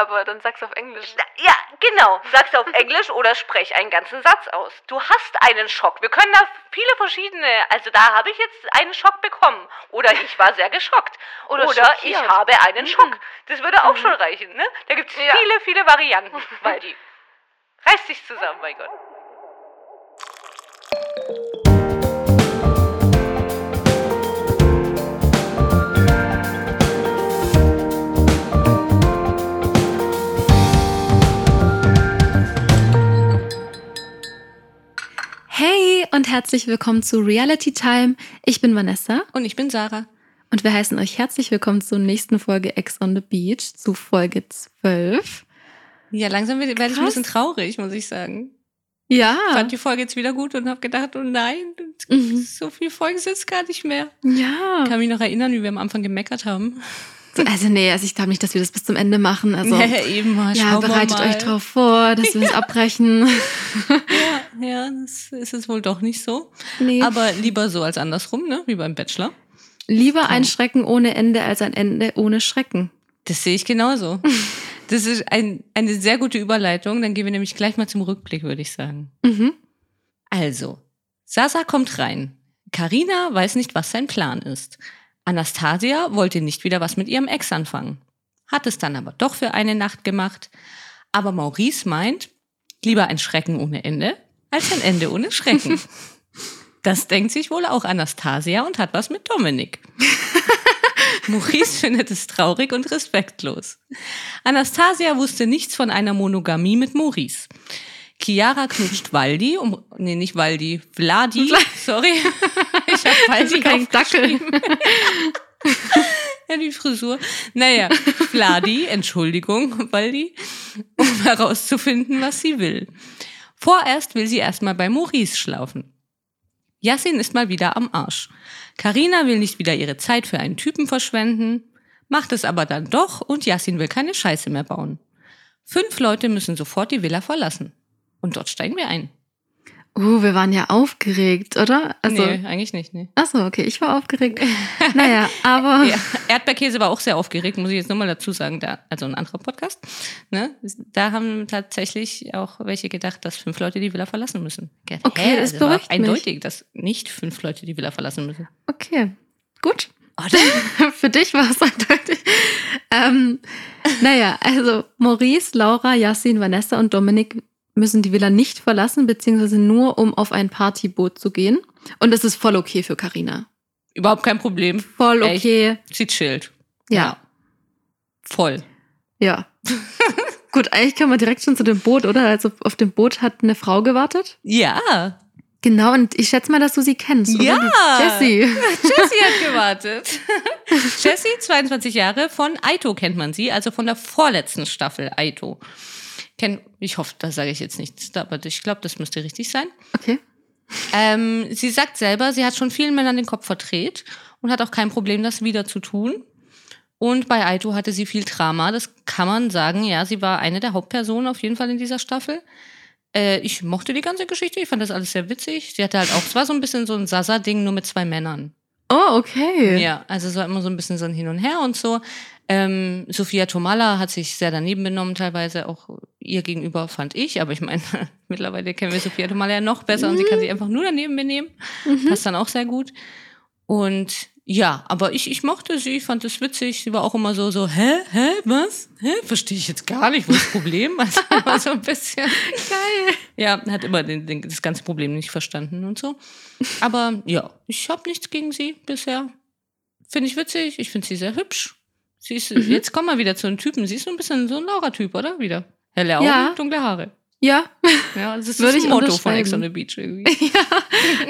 aber dann sag's auf Englisch. Ja, genau. Sag's auf Englisch oder sprech einen ganzen Satz aus. Du hast einen Schock. Wir können da viele verschiedene. Also da habe ich jetzt einen Schock bekommen. Oder ich war sehr geschockt. Oder Oder, ich habe einen Schock. Das würde auch schon reichen, ne? Da gibt's Ja. viele, viele Varianten, Waldi. Reiß dich zusammen, mein Gott. Herzlich willkommen zu Reality Time. Ich bin Vanessa Und ich bin Sarah. und wir heißen euch herzlich willkommen zur nächsten Folge Ex on the Beach, zu Folge 12. Ja, langsam werde ich ein bisschen traurig, muss ich sagen. Ja. Ich fand die Folge jetzt wieder gut und habe gedacht, oh nein, Mhm. so viele Folgen sind es gar nicht mehr. Ja. Ich kann mich noch erinnern, wie wir am Anfang gemeckert haben. Also nee, also ich glaube nicht, dass wir das bis zum Ende machen. Also ja, eben mal. ja, bereitet mal. euch drauf vor, dass wir es abbrechen. Ja, ja, das ist es wohl doch nicht so. Nee. Aber lieber so als andersrum, ne? Wie beim Bachelor. Lieber ein Schrecken ohne Ende als ein Ende ohne Schrecken. Das sehe ich genauso. Das ist ein, eine sehr gute Überleitung. Dann gehen wir nämlich gleich mal zum Rückblick, würde ich sagen. Mhm. Also, Sasa kommt rein. Karina weiß nicht, was sein Plan ist. Anastasia wollte nicht wieder was mit ihrem Ex anfangen. Hat es dann aber doch für eine Nacht gemacht. Aber Maurice meint, lieber ein Schrecken ohne Ende als ein Ende ohne Schrecken. Das denkt sich wohl auch Anastasia und hat was mit Dominik. Maurice findet es traurig und respektlos. Anastasia wusste nichts von einer Monogamie mit Maurice. Chiara knutscht Waldi, um, nee, nicht Waldi, Vladi, sorry. Ich habe Waldi kein Dackel. Ja, die Frisur. Naja, Vladi, Entschuldigung, Waldi, um herauszufinden, was sie will. Vorerst will sie erstmal bei Maurice schlafen. Yassin ist mal wieder am Arsch. Karina will nicht wieder ihre Zeit für einen Typen verschwenden, macht es aber dann doch und Yassin will keine Scheiße mehr bauen. Fünf Leute müssen sofort die Villa verlassen. Und dort steigen wir ein. Uh, wir waren ja aufgeregt, oder? Also, nee, eigentlich nicht, nee. Achso, okay, ich war aufgeregt. naja, aber Ja, Erdbeerkäse war auch sehr aufgeregt, muss ich jetzt nochmal dazu sagen. Da, also ein anderer Podcast. Ne? Da haben tatsächlich auch welche gedacht, dass fünf Leute die Villa verlassen müssen. Gedacht, Okay, das also war beruhigt mich. eindeutig, dass nicht fünf Leute die Villa verlassen müssen. okay, gut. Oder? Für dich war es eindeutig. Ähm, naja, also Maurice, Laura, Yassin, Vanessa und Dominik müssen die Villa nicht verlassen, beziehungsweise nur, um auf ein Partyboot zu gehen. Und das ist voll okay für Karina. Überhaupt kein Problem. Voll Echt? okay. Sie chillt. Ja, Voll. ja. Gut, eigentlich können wir direkt schon zu dem Boot, oder? Also auf dem Boot hat eine Frau gewartet. Ja. Genau, und ich schätze mal, dass du sie kennst, oder? Ja. Jessie. Jessie hat gewartet. Jessie, 22 Jahre, von Aito kennt man sie, also von der vorletzten Staffel Aito. Kenn, ich hoffe, da sage ich jetzt nichts, aber ich glaube, das müsste richtig sein. Okay. Ähm, sie sagt selber, sie hat schon vielen Männern den Kopf verdreht und hat auch kein Problem, das wieder zu tun. Und bei Aito hatte sie viel Drama, das kann man sagen. Ja, sie war eine der Hauptpersonen auf jeden Fall in dieser Staffel. Äh, ich mochte die ganze Geschichte, ich fand das alles sehr witzig. Sie hatte halt auch, es war so ein bisschen so ein Sasa-Ding, nur mit zwei Männern. Oh, okay. Ja, also es war immer so ein bisschen so ein Hin und Her und so. Ähm, Sophia Tomala hat sich sehr daneben benommen, teilweise auch ihr gegenüber, fand ich. Aber ich meine, mittlerweile kennen wir Sophia Tomala ja noch besser und sie kann sich einfach nur daneben benehmen. Passt dann auch sehr gut. Und ja, aber ich, ich mochte sie, ich fand es witzig. Sie war auch immer so, so, hä, hä, was? Hä? Verstehe ich jetzt gar nicht, wo ist das Problem? Also war so ein bisschen. Geil. Ja, hat immer den, den, das ganze Problem nicht verstanden und so. Aber ja, ich habe nichts gegen sie bisher. Finde ich witzig, ich finde sie sehr hübsch. Sie ist, Mhm. Jetzt kommen wir wieder zu einem Typen. Sie ist so ein bisschen so ein Laura-Typ, oder? Wieder. Helle Augen, Ja. dunkle Haare. Ja, Ja, das ist Würde das Motto von. Ex on the Beach irgendwie. ja,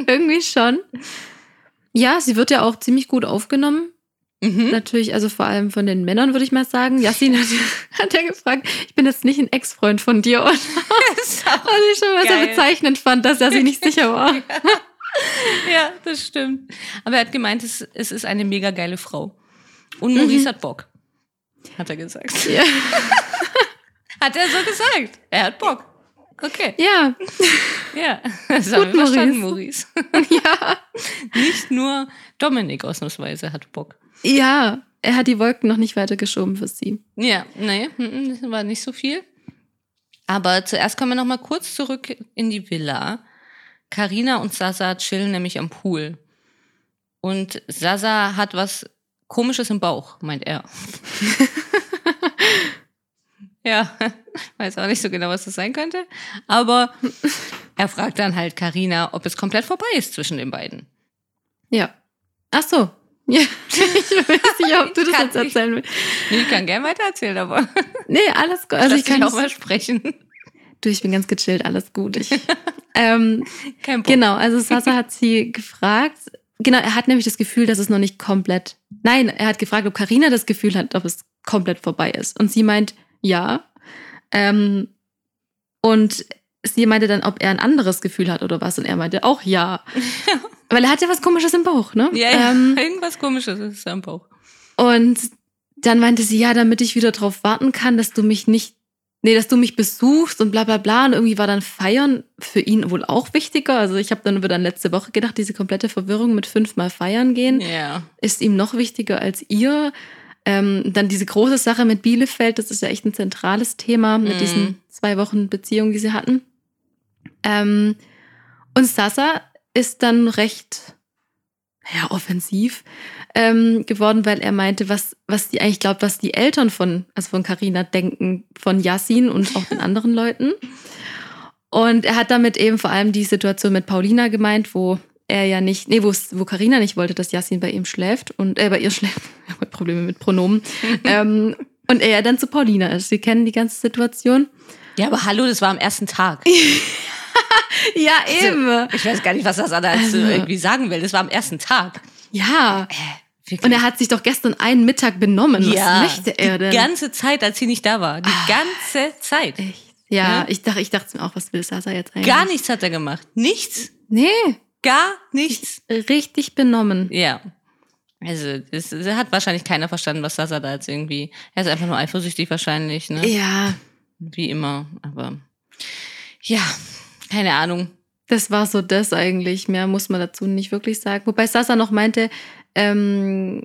irgendwie schon. Ja, sie wird ja auch ziemlich gut aufgenommen. Mhm. Natürlich, also vor allem von den Männern, würde ich mal sagen. Yassin hat, hat ja gefragt, ich bin jetzt nicht ein Ex-Freund von dir, oder? Was ich schon mal Geil. bezeichnend fand, dass er sich nicht sicher war. ja, das stimmt. Aber er hat gemeint, es, es ist eine mega geile Frau. Und Maurice hat Bock. Hat er gesagt. Mhm. Ja. Hat er so gesagt. Er hat Bock. Okay. Ja, Ja, das Gut, verstanden, Maurice. ja, Nicht nur Dominik ausnahmsweise hat Bock. ja. er hat die Wolken noch nicht weiter geschoben für sie. Ja, nee, das war nicht so viel. Aber zuerst kommen wir noch mal kurz zurück in die Villa. Karina und Sasa chillen nämlich am Pool. Und Sasa hat was Komisches im Bauch, meint er. ja, weiß auch nicht so genau, was das sein könnte. Aber er fragt dann halt Karina, ob es komplett vorbei ist zwischen den beiden. Ja. Ach so. Ja. Ich weiß nicht, ob du das jetzt erzählen willst. Nee, ich kann gerne weiter erzählen, aber Nee, alles gut. also ich ich kann auch mal sprechen. Du, ich bin ganz gechillt, alles gut. Ich, ähm, Kein Problem. genau, also Sasa hat sie gefragt. Genau, er hat nämlich das Gefühl, dass es noch nicht komplett. Nein, er hat gefragt, ob Karina das Gefühl hat, ob es komplett vorbei ist. Und sie meint, ja. Ähm, und sie meinte dann, ob er ein anderes Gefühl hat oder was. Und er meinte auch ja. Weil er hat ja was Komisches im Bauch, ne? Ja, ja. Ähm, irgendwas komisches ist am Bauch. und dann meinte sie, ja, damit ich wieder drauf warten kann, dass du mich nicht, nee, dass du mich besuchst und bla bla bla. Und irgendwie war dann Feiern für ihn wohl auch wichtiger. Also ich habe dann über dann letzte Woche gedacht, diese komplette Verwirrung mit fünfmal feiern gehen Ja. ist ihm noch wichtiger als ihr. Ähm, dann diese große Sache mit Bielefeld, das ist ja echt ein zentrales Thema mit Mhm. diesen zwei Wochen Beziehung, die sie hatten. Ähm, und Sasa ist dann recht ja, offensiv ähm, geworden, weil er meinte, was, was die eigentlich glaubt, was die Eltern von, also von Carina denken, von Yassin und auch den anderen Leuten. Und er hat damit eben vor allem die Situation mit Paulina gemeint, wo er ja nicht, nee, wo wo Carina nicht wollte, dass Yassin bei ihm schläft und äh, bei ihr schläft. Ich habe Probleme mit Pronomen. ähm, und er ja dann zu Paulina ist. Sie kennen die ganze Situation. Ja, aber hallo, das war am ersten Tag. Ja, eben. Ich weiß gar nicht, was das Anna jetzt Also- irgendwie sagen will. Das war am ersten Tag. Ja. Wirklich. Und er hat sich doch gestern einen Mittag benommen. ja, Was möchte er denn? Die ganze Zeit, als sie nicht da war. Die ganze Zeit. Echt? Ja, Ja. ich dachte, ich dachte mir auch, was will Sasa jetzt eigentlich? Gar nichts hat er gemacht. Nichts. Nee, Gar nichts. richtig benommen. Ja. Also, das, das hat wahrscheinlich keiner verstanden, was Sasa da jetzt irgendwie. Er ist einfach nur eifersüchtig wahrscheinlich, ne? Ja, Wie immer. Aber ja, keine Ahnung. das war so das eigentlich. Mehr muss man dazu nicht wirklich sagen. Wobei Sasa noch meinte, ähm,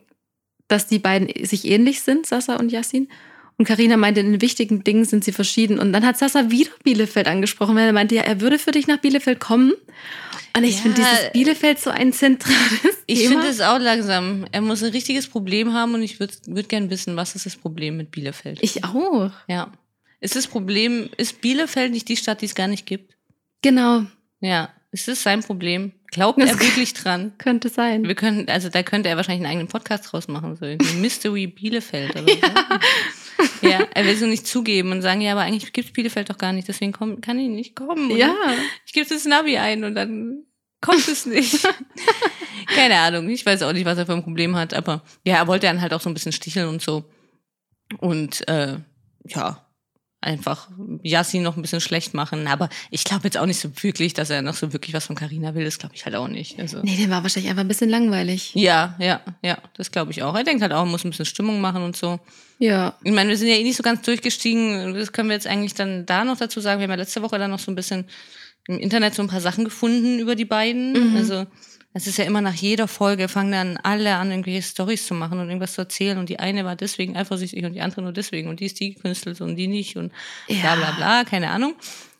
dass die beiden sich ähnlich sind, Sasa und Yassin. Und Karina meinte, in den wichtigen Dingen sind sie verschieden. Und dann hat Sasa wieder Bielefeld angesprochen, weil er meinte, ja, er würde für dich nach Bielefeld kommen. Und ich Ja. finde dieses Bielefeld so ein zentrales Ich Thema. finde es auch langsam. Er muss ein richtiges Problem haben und ich würde würd gern wissen, was ist das Problem mit Bielefeld? ich auch. ja. Ist das Problem, ist Bielefeld nicht die Stadt, die es gar nicht gibt? Genau, Ja. Ist das sein Problem? Glaubt Das er wirklich dran? könnte sein. Wir können, also da könnte er wahrscheinlich einen eigenen Podcast draus machen, so irgendwie Mystery Bielefeld oder so. Ja, er will es nur nicht zugeben und sagen, ja, aber eigentlich gibt es Bielefeld doch gar nicht, deswegen komm, kann ich nicht kommen. Und Ja, Ich gebe das Navi ein und dann kommt es nicht. Keine Ahnung, ich weiß auch nicht, was er für ein Problem hat, aber ja, er wollte dann halt auch so ein bisschen sticheln und so. Und äh, ja, einfach Yassin noch ein bisschen schlecht machen. Aber ich glaube jetzt auch nicht so wirklich, dass er noch so wirklich was von Carina will. Das glaube ich halt auch nicht. Also. nee, der war wahrscheinlich einfach ein bisschen langweilig. Ja, ja, ja, das glaube ich auch. Er denkt halt auch, er muss ein bisschen Stimmung machen und so. Ja, Ich meine, wir sind ja eh nicht so ganz durchgestiegen. Das können wir jetzt eigentlich dann da noch dazu sagen. Wir haben ja letzte Woche dann noch so ein bisschen im Internet so ein paar Sachen gefunden über die beiden. Mhm. Also es ist ja immer nach jeder Folge fangen dann alle an, irgendwelche Stories zu machen und irgendwas zu erzählen. Und die eine war deswegen eifersüchtig und die andere nur deswegen. Und die ist die gekünstelt und die nicht und bla Ja. bla bla, keine Ahnung.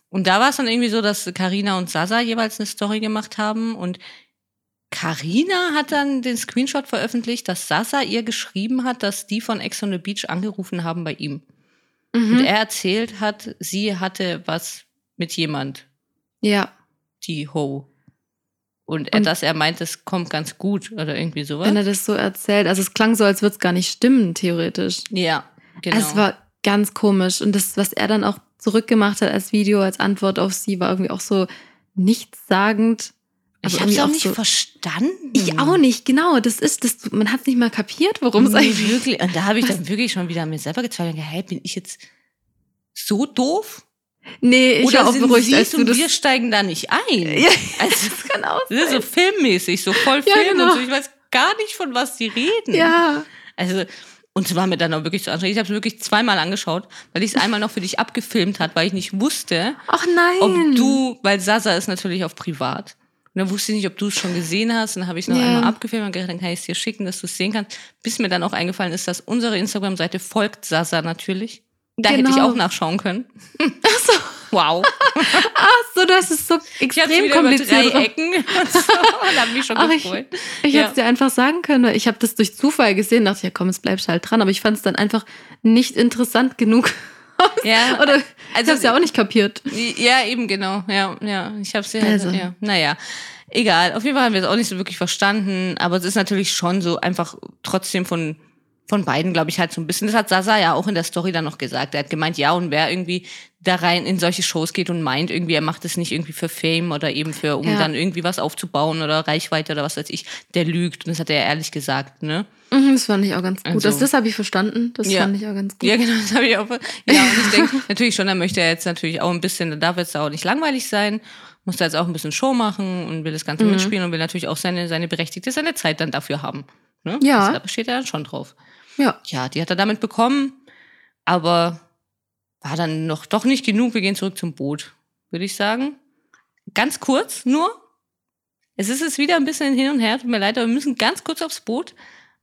Und da war es dann irgendwie so, dass Karina und Sasa jeweils eine Story gemacht haben und Karina hat dann den Screenshot veröffentlicht, dass Sasa ihr geschrieben hat, dass die von Ex on the Beach angerufen haben bei ihm. Und mhm. er erzählt hat, sie hatte was mit jemand, ja. die Ho. Und, er, Und- dass er meint, es kommt ganz gut oder irgendwie sowas. Wenn er das so erzählt. Also es klang so, als würde es gar nicht stimmen, theoretisch. Ja, genau. Es war ganz komisch. Und das, was er dann auch zurückgemacht hat als Video, als Antwort auf sie, war irgendwie auch so nichtssagend. ich aber habe irgendwie auch nicht so- verstanden. Ich auch nicht, genau. Das ist, das, man hat nicht mal kapiert, worum es eigentlich wirklich. Und da habe ich dann wirklich schon wieder an mir selber gezweifelt. Hey, bin ich jetzt so doof? Nee, ich Oder war auch beruhigt, als du und das. wir steigen da nicht ein? Ja, Also, das kann auch ist so sein. filmmäßig, so voll Ja, Film genau. und so. Ich weiß gar nicht, von was die reden. Ja. Also, und es war mir dann auch wirklich so anstrengend. Ich habe es wirklich zweimal angeschaut, weil ich es einmal noch für dich abgefilmt hat, weil ich nicht wusste, Ach nein. ob du, weil Sasa ist natürlich auf privat. dann wusste ich nicht, ob du es schon gesehen hast. Und dann habe ich noch Ja. einmal abgefilmt und gedacht, dann kann ich es dir schicken, dass du es sehen kannst. Bis mir dann auch eingefallen ist, dass unsere Instagram-Seite folgt Sasa natürlich. Da hätte ich Genau. auch nachschauen können. Ach so, Wow. ach so, das ist so Ich extrem über drei kompliziert. Ecken und so und habe mich schon Ach, ich- gefreut. Ich Ja. hätte es dir einfach sagen können. Ich habe das durch Zufall gesehen, dachte, ja komm, jetzt bleibst halt dran. Aber ich fand es dann einfach nicht interessant genug. Ja, Oder ich also- es ja auch nicht kapiert. Ja, eben genau. Ja, ja. Ich habe sie halt, Also. ja. Naja. Egal. Auf jeden Fall haben wir es auch nicht so wirklich verstanden. Aber es ist natürlich schon so einfach trotzdem von, von beiden, glaube ich, halt so ein bisschen. Das hat Sasa ja auch in der Story dann noch gesagt. Er hat gemeint, ja, und wer irgendwie da rein in solche Shows geht und meint, irgendwie, er macht es nicht irgendwie für Fame oder eben für, um Ja. dann irgendwie was aufzubauen oder Reichweite oder was weiß ich, der lügt. Und das hat er ehrlich gesagt, ne? Mhm, Das fand ich auch ganz gut. Also- das das habe ich verstanden. Das Ja. fand ich auch ganz gut. Ja, genau, das habe ich auch. Ja, und ich denke natürlich schon, da möchte er jetzt natürlich auch ein bisschen, da darf jetzt auch nicht langweilig sein, muss da jetzt auch ein bisschen Show machen und will das Ganze Mhm. mitspielen und will natürlich auch seine, seine berechtigte, seine Zeit dann dafür haben. Ne? Ja. Also, da besteht er dann schon drauf. Ja. Ja, die hat er damit bekommen, aber war dann noch doch nicht genug. Wir gehen zurück zum Boot, würde ich sagen. Ganz kurz nur. Es ist jetzt wieder ein bisschen hin und her, tut mir leid, aber wir müssen ganz kurz aufs Boot,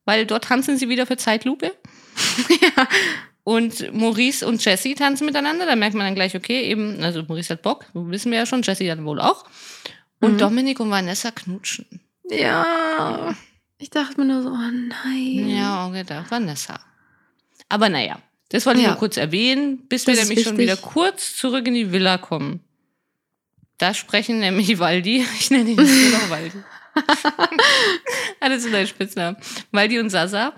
weil dort tanzen sie wieder für Zeitlupe. Und Maurice und Jessie tanzen miteinander. Da merkt man dann gleich, okay, eben, also Maurice hat Bock, wissen wir ja schon, Jessie dann wohl auch. Und Mhm. Dominik und Vanessa knutschen. Ja. Ich dachte mir nur so, oh nein. Ja, auch gedacht, Vanessa. Aber naja, das wollte ich Ja. nur kurz erwähnen, bis wir Das ist nämlich schon wieder kurz zurück in die Villa kommen. Da sprechen nämlich Waldi, ich nenne ihn jetzt nur noch Waldi. Alles in deinen Spitznamen. Waldi und Sasa.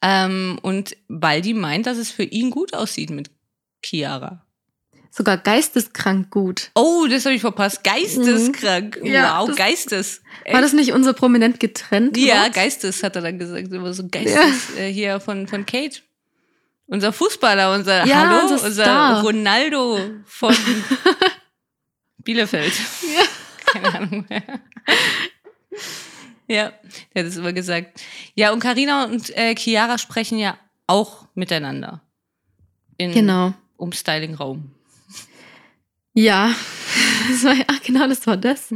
Ähm, und Waldi meint, dass es für ihn gut aussieht mit Chiara. Sogar geisteskrank gut. Oh, das habe ich verpasst. Geisteskrank. Mhm. Ja, wow, das- Geistes. War das nicht unser prominent getrennt? Ja, Wort? Geistes hat er dann gesagt. Immer so Geistes äh, hier von, von Kate. Unser Fußballer, unser Ja, Hallo, unser unser. Ronaldo von Bielefeld. Ja. Keine Ahnung mehr. Ja, der hat es immer gesagt. Ja, und Karina und äh, Chiara sprechen ja auch miteinander. In Genau. Umstyling-Raum. Ja, das war, ach genau, das war das.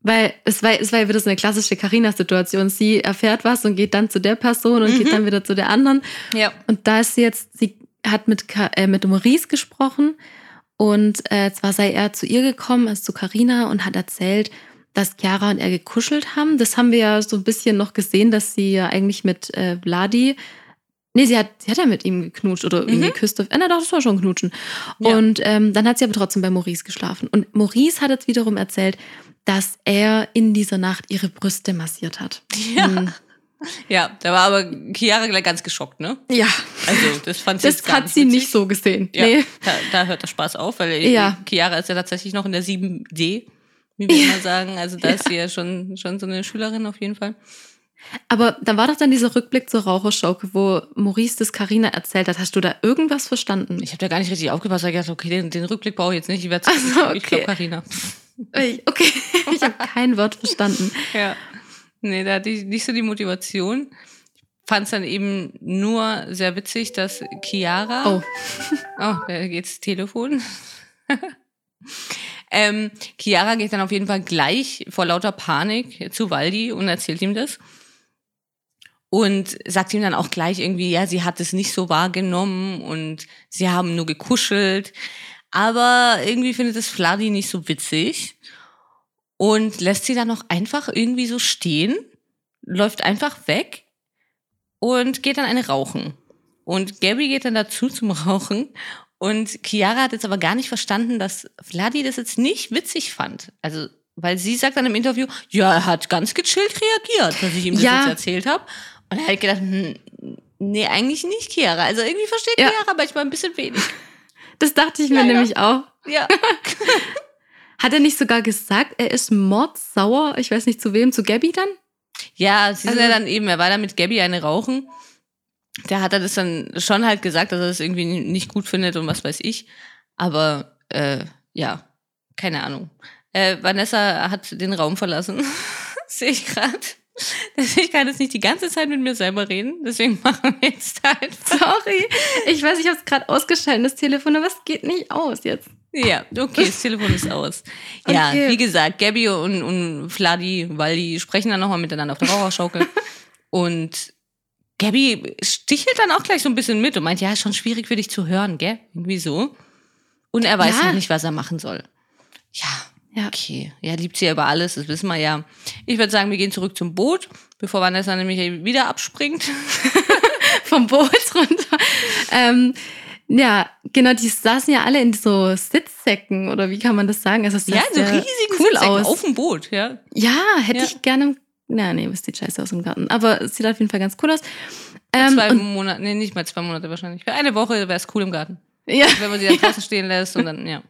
Weil es war, es war ja wieder so eine klassische Carina-Situation. Sie erfährt was und geht dann zu der Person und Mhm. geht dann wieder zu der anderen. Ja. Und da ist sie jetzt, sie hat mit, äh, mit Maurice gesprochen und äh, zwar sei er zu ihr gekommen, also zu Carina und hat erzählt, dass Chiara und er gekuschelt haben. Das haben wir ja so ein bisschen noch gesehen, dass sie ja eigentlich mit äh, Vladi, nee, sie hat, sie hat ja mit ihm geknutscht oder Mhm. geküsst. Auf, äh, na doch, das war schon knutschen. Ja. Und ähm, dann hat sie aber trotzdem bei Maurice geschlafen. Und Maurice hat jetzt wiederum erzählt, dass er in dieser Nacht ihre Brüste massiert hat. Ja. Hm. ja, da war aber Chiara gleich ganz geschockt, ne? ja. Also, das fand sie Das hat sie witzig. nicht so gesehen. Ja, Nee. da, da hört der Spaß auf, weil Ja. Chiara ist ja tatsächlich noch in der 7D, wie wir Ja. immer sagen. Also da ist sie ja schon, schon so eine Schülerin auf jeden Fall. Aber da war doch dann dieser Rückblick zur Raucherschauke, wo Maurice das Carina erzählt hat. Hast du da irgendwas verstanden? Ich habe da gar nicht richtig aufgepasst. Ich dachte, okay, den, den Rückblick brauche ich jetzt nicht. Ich, werd's- Ach so, ich glaube, okay. Carina. Okay, ich habe kein Wort verstanden. Ja. Nee, da hatte ich nicht so die Motivation. Ich fand es dann eben nur sehr witzig, dass Chiara. Oh, Oh, da geht's Telefon. ähm, Chiara geht dann auf jeden Fall gleich vor lauter Panik zu Waldi und erzählt ihm das. Und sagt ihm dann auch gleich irgendwie, ja, sie hat es nicht so wahrgenommen und sie haben nur gekuschelt. Aber irgendwie findet es Vladi nicht so witzig und lässt sie dann noch einfach irgendwie so stehen, läuft einfach weg und geht dann eine rauchen. Und Gabby geht dann dazu zum Rauchen. Und Chiara hat jetzt aber gar nicht verstanden, dass Vladi das jetzt nicht witzig fand. Also, weil sie sagt dann im Interview, ja, er hat ganz gechillt reagiert, dass ich ihm das Ja. jetzt erzählt habe. Und er hat gedacht, hm, nee, eigentlich nicht Chiara. Also irgendwie versteht Ja. Chiara manchmal ein bisschen wenig. das dachte ich mir Ja, ja. nämlich auch. Ja. Hat er nicht sogar gesagt, er ist mordsauer? Ich weiß nicht zu wem, zu Gabby dann? Ja, sie sind Also- ja dann eben, er war da mit Gabby eine rauchen. Der hat er das dann schon halt gesagt, dass er das irgendwie nicht gut findet und was weiß ich. Aber äh, ja, keine Ahnung. Äh, Vanessa hat den Raum verlassen. Sehe ich gerade. Ich kann jetzt nicht die ganze Zeit mit mir selber reden, deswegen machen wir jetzt halt. Sorry. Ich weiß, ich habe es gerade ausgeschaltet, das Telefon, aber es geht nicht aus jetzt. Ja, okay, das Telefon ist aus. Ja, Okay. wie gesagt, Gabby und, und Vladi, weil die sprechen dann nochmal miteinander auf der Raucherschaukel. und Gabby stichelt dann auch gleich so ein bisschen mit und meint, ja, ist schon schwierig für dich zu hören, gell? Irgendwie so. Und er weiß Ja. noch nicht, was er machen soll. Ja, Ja. okay. Ja, liebt sie ja über alles, das wissen wir ja. Ich würde sagen, wir gehen zurück zum Boot, bevor Vanessa nämlich wieder abspringt. Vom Boot runter. Ähm, ja, genau, die saßen ja alle in so Sitzsäcken oder wie kann man das sagen? Also sah ja, so sehr riesigen cool Sitzsäcken aus. auf dem Boot, ja. Ja, hätte Ja. ich gerne. Na, nee, es sieht scheiße aus im Garten. Aber es sieht auf jeden Fall ganz cool aus. Ähm, zwei Monate, nee, nicht mal zwei Monate wahrscheinlich. Für eine Woche wäre es cool im Garten. Ja, Wenn man sie dann draußen stehen lässt und dann, ja.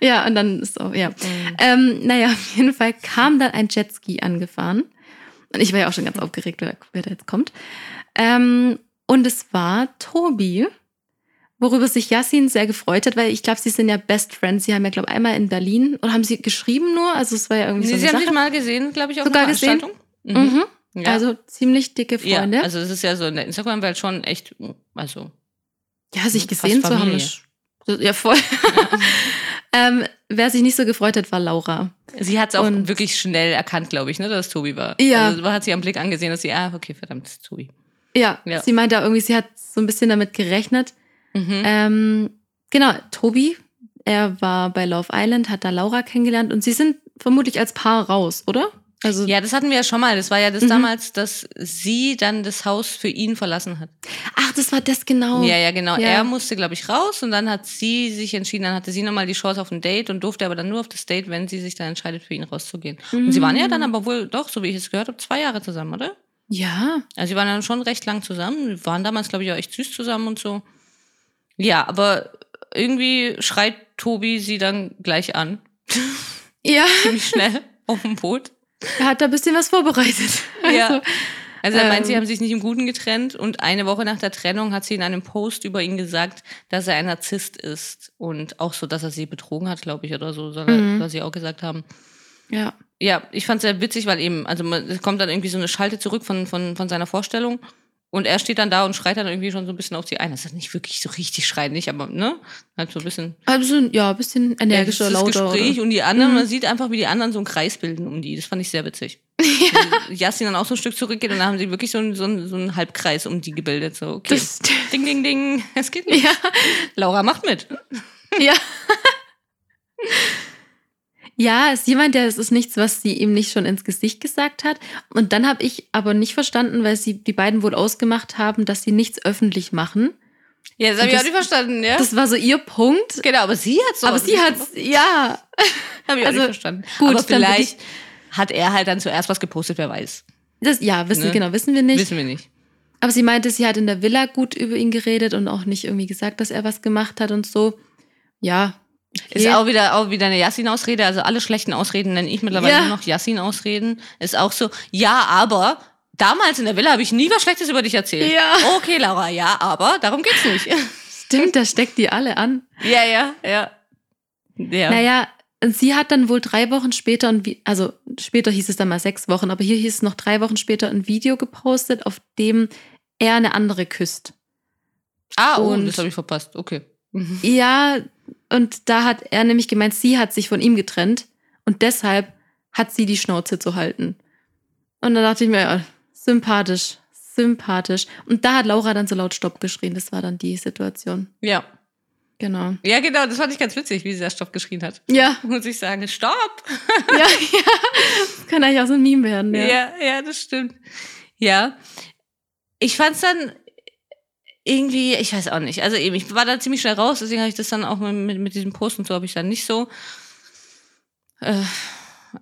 ja, und dann ist auch, ja. Ähm, naja, auf jeden Fall kam dann ein Jetski angefahren. Und ich war ja auch schon ganz aufgeregt, wer, wer da jetzt kommt. Ähm, und es war Tobi, worüber sich Yassin sehr gefreut hat, weil ich glaube, sie sind ja Best Friends. Sie haben ja, glaube ich, einmal in Berlin oder haben sie geschrieben nur? Also es war ja irgendwie Nee, so sie eine haben sich Sache. mal gesehen, glaube ich, auf Sogar einer gesehen? Veranstaltung. Mhm. Ja. Also ziemlich dicke Freunde. Ja, also es ist ja so in der Instagram-Welt schon echt, also Ja, sich gesehen zu haben. Ja, voll. ähm, wer sich nicht so gefreut hat, war Laura. sie hat es auch Und- wirklich schnell erkannt, glaube ich, ne, dass es Tobi war. Ja. Also man hat sie am Blick angesehen, dass sie, ah, okay, verdammt, Tobi. Ja, Ja. sie meinte auch irgendwie, sie hat so ein bisschen damit gerechnet. Mhm. Ähm, genau, Tobi, er war bei Love Island, hat da Laura kennengelernt und sie sind vermutlich als Paar raus, oder? Also, Ja, das hatten wir ja schon mal. Das war ja das Mhm. damals, dass sie dann das Haus für ihn verlassen hat. ach, das war das genau. Ja, ja, genau. Ja. Er musste, glaube ich, raus und dann hat sie sich entschieden, dann hatte sie nochmal die Chance auf ein Date und durfte aber dann nur auf das Date, wenn sie sich dann entscheidet, für ihn rauszugehen. Und sie waren ja dann aber wohl doch, so wie ich es gehört habe, zwei Jahre zusammen, oder? Ja, Also sie waren dann schon recht lang zusammen. Wir waren damals, glaube ich, auch echt süß zusammen und so. Ja, aber irgendwie schreit Tobi sie dann gleich an. ja, Ziemlich schnell auf dem Boot. Er hat da ein bisschen was vorbereitet. Ja. Also, Also er meint, sie Ähm. haben sich nicht im Guten getrennt und eine Woche nach der Trennung hat sie in einem Post über ihn gesagt, dass er ein Narzisst ist und auch so, dass er sie betrogen hat, glaube ich, oder so, soll, er, Mhm. soll sie auch gesagt haben. ja. Ja, ich fand es sehr witzig, weil eben, also man, es kommt dann irgendwie so eine Schalte zurück von, von, von seiner Vorstellung und er steht dann da und schreit dann irgendwie schon so ein bisschen auf sie ein. Das ist nicht wirklich so richtig schreien, nicht, aber ne, halt so ein bisschen Also, ja, ein bisschen energischer, das lauter. Gespräch oder? und die anderen, Mhm. man sieht einfach, wie die anderen so einen Kreis bilden um die. Das fand ich sehr witzig. Ja. Jasmin dann auch so ein Stück zurückgeht und dann haben sie wirklich so einen, so einen, so einen Halbkreis um die gebildet. So, okay. Das, Ding, ding, ding. Es geht nicht. ja, Laura macht mit. ja. Ja, ist jemand, der es ist nichts, was sie ihm nicht schon ins Gesicht gesagt hat. Und dann habe ich aber nicht verstanden, weil sie die beiden wohl ausgemacht haben, dass sie nichts öffentlich machen. Ja, das habe ich auch nicht verstanden, ja. Das war so ihr Punkt. genau, aber sie hat so. aber sie hat's, ja. Habe ich auch also, nicht verstanden. gut, aber vielleicht hat er halt dann zuerst was gepostet, wer weiß. Das, ja, wissen, Ne? genau, wissen wir nicht. Wissen wir nicht. Aber sie meinte, sie hat in der Villa gut über ihn geredet und auch nicht irgendwie gesagt, dass er was gemacht hat und so. Ja. Ist auch wieder, auch wieder eine Yassin-Ausrede. Also alle schlechten Ausreden nenne ich mittlerweile Ja. nur noch Yassin-Ausreden. Ist auch so, ja, aber damals in der Villa habe ich nie was Schlechtes über dich erzählt. Ja. Okay, Laura, ja, aber darum geht's nicht. Stimmt, da steckt die alle an. ja, ja, ja. Ja. Naja, sie hat dann wohl drei Wochen später, ein also später hieß es dann mal sechs Wochen, aber hier hieß es noch drei Wochen später ein Video gepostet, auf dem er eine andere küsst. ah, oh, und- das habe ich verpasst. Okay. Ja, und da hat er nämlich gemeint, sie hat sich von ihm getrennt und deshalb hat sie die Schnauze zu halten. Und da dachte ich mir, ja, sympathisch, sympathisch. Und da hat Laura dann so laut Stopp geschrien. Das war dann die Situation. Ja. Genau. Ja, genau, das fand ich ganz witzig, wie sie da Stopp geschrien hat. Ja, Muss ich sagen, Stopp! ja, ja. Das kann eigentlich auch so ein Meme werden. Ja. Ja, ja, das stimmt. Ja. Ich fand's dann irgendwie, ich weiß auch nicht. Also eben, ich war da ziemlich schnell raus, deswegen habe ich das dann auch mit, mit, mit diesem Post und so habe ich dann nicht so, äh,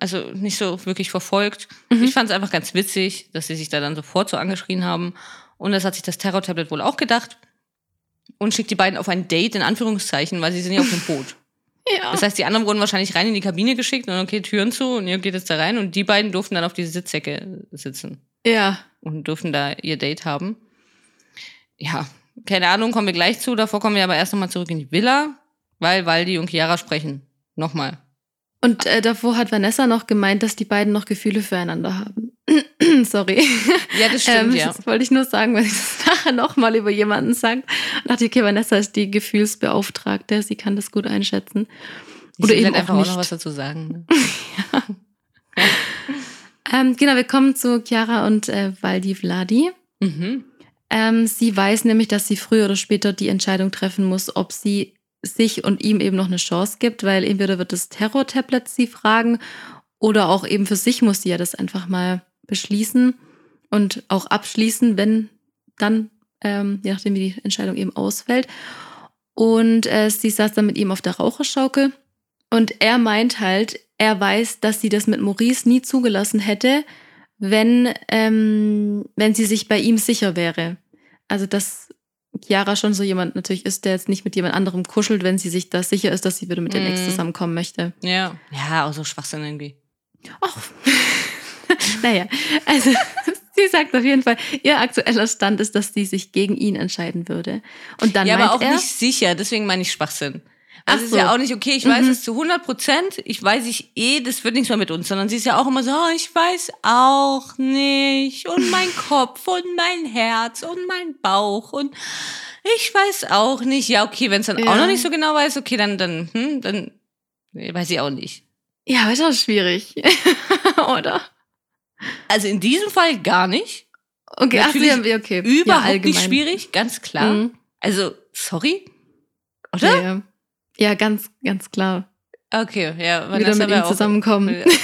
also nicht so wirklich verfolgt. Mhm. Ich fand's einfach ganz witzig, dass sie sich da dann sofort so angeschrien haben. Und das hat sich das Terror-Tablet wohl auch gedacht. Und schickt die beiden auf ein Date, in Anführungszeichen, weil sie sind ja auf dem Boot. Ja. Das heißt, die anderen wurden wahrscheinlich rein in die Kabine geschickt und okay, Türen zu und ihr geht jetzt da rein und die beiden durften dann auf diese Sitzsäcke sitzen ja. und durften da ihr Date haben. Ja, keine Ahnung, kommen wir gleich zu. Davor kommen wir aber erst nochmal zurück in die Villa, weil Waldi und Chiara sprechen. Nochmal. Und äh, davor hat Vanessa noch gemeint, dass die beiden noch Gefühle füreinander haben. Sorry. Ja, das stimmt, ähm, ja. Das wollte ich nur sagen, weil ich das nachher nochmal über jemanden sage. Und dachte, okay, Vanessa ist die Gefühlsbeauftragte, sie kann das gut einschätzen. Ich Oder eben halt auch einfach auch nicht. noch was dazu sagen. Ne? Ähm, genau, wir kommen zu Chiara und äh, Valdi Vladi. Mhm. Ähm, sie weiß nämlich, dass sie früher oder später die Entscheidung treffen muss, ob sie sich und ihm eben noch eine Chance gibt, weil entweder wird das Terror-Tablet sie fragen oder auch eben für sich muss sie ja das einfach mal beschließen und auch abschließen, wenn dann, ähm, je nachdem wie die Entscheidung eben ausfällt. Und äh, sie saß dann mit ihm auf der Raucherschaukel und er meint halt, er weiß, dass sie das mit Maurice nie zugelassen hätte, wenn, ähm, wenn sie sich bei ihm sicher wäre. Also, dass Chiara schon so jemand natürlich ist, der jetzt nicht mit jemand anderem kuschelt, wenn sie sich da sicher ist, dass sie wieder mit dem Ex Mhm. zusammenkommen möchte. Ja. Ja, auch so Schwachsinn irgendwie. Ach. naja, also sie sagt auf jeden Fall, ihr aktueller Stand ist, dass sie sich gegen ihn entscheiden würde. Und dann ja, aber auch er, nicht sicher, deswegen meine ich Schwachsinn. Ach Also es ist so. ja auch nicht okay, ich weiß Mhm. es zu 100 Prozent, ich weiß ich eh, das wird nichts mehr mit uns, sondern sie ist ja auch immer so, oh, ich weiß auch nicht und mein Kopf und mein Herz und mein Bauch und ich weiß auch nicht. Ja, okay, wenn es dann auch Ja. noch nicht so genau weiß, okay, dann, dann, hm, dann weiß ich auch nicht. ja, aber ist auch schwierig, oder? Also in diesem Fall gar nicht. Okay, ach, Natürlich haben- okay. Überhaupt ja, nicht schwierig, ganz klar. Mhm. Also, sorry? Oder? Ja, ja, ganz, ganz klar. Okay, ja. Wieder Vanessa mit wär ihm zusammenkommen.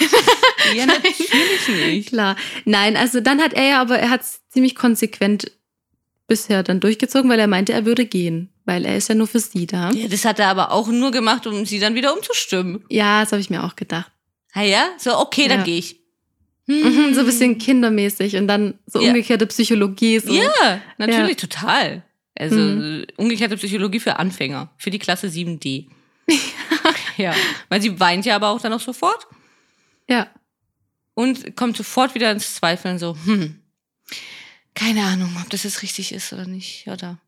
Ja, natürlich nicht. Klar. Nein, also dann hat er ja, aber er hat es ziemlich konsequent bisher dann durchgezogen, weil er meinte, er würde gehen. Weil er ist ja nur für sie da. Ja, das hat er aber auch nur gemacht, um sie dann wieder umzustimmen. Ja, das habe ich mir auch gedacht. Ah ja? So, okay, dann Ja. gehe ich. Mhm, so ein bisschen kindermäßig und dann so Ja. umgekehrte Psychologie. So. Ja, natürlich, total. Also Mhm. umgekehrte Psychologie für Anfänger, für die Klasse 7D. ja, weil sie weint ja aber auch dann auch sofort ja. und kommt sofort wieder ins Zweifeln so, hm, keine Ahnung, ob das jetzt richtig ist oder nicht, oder?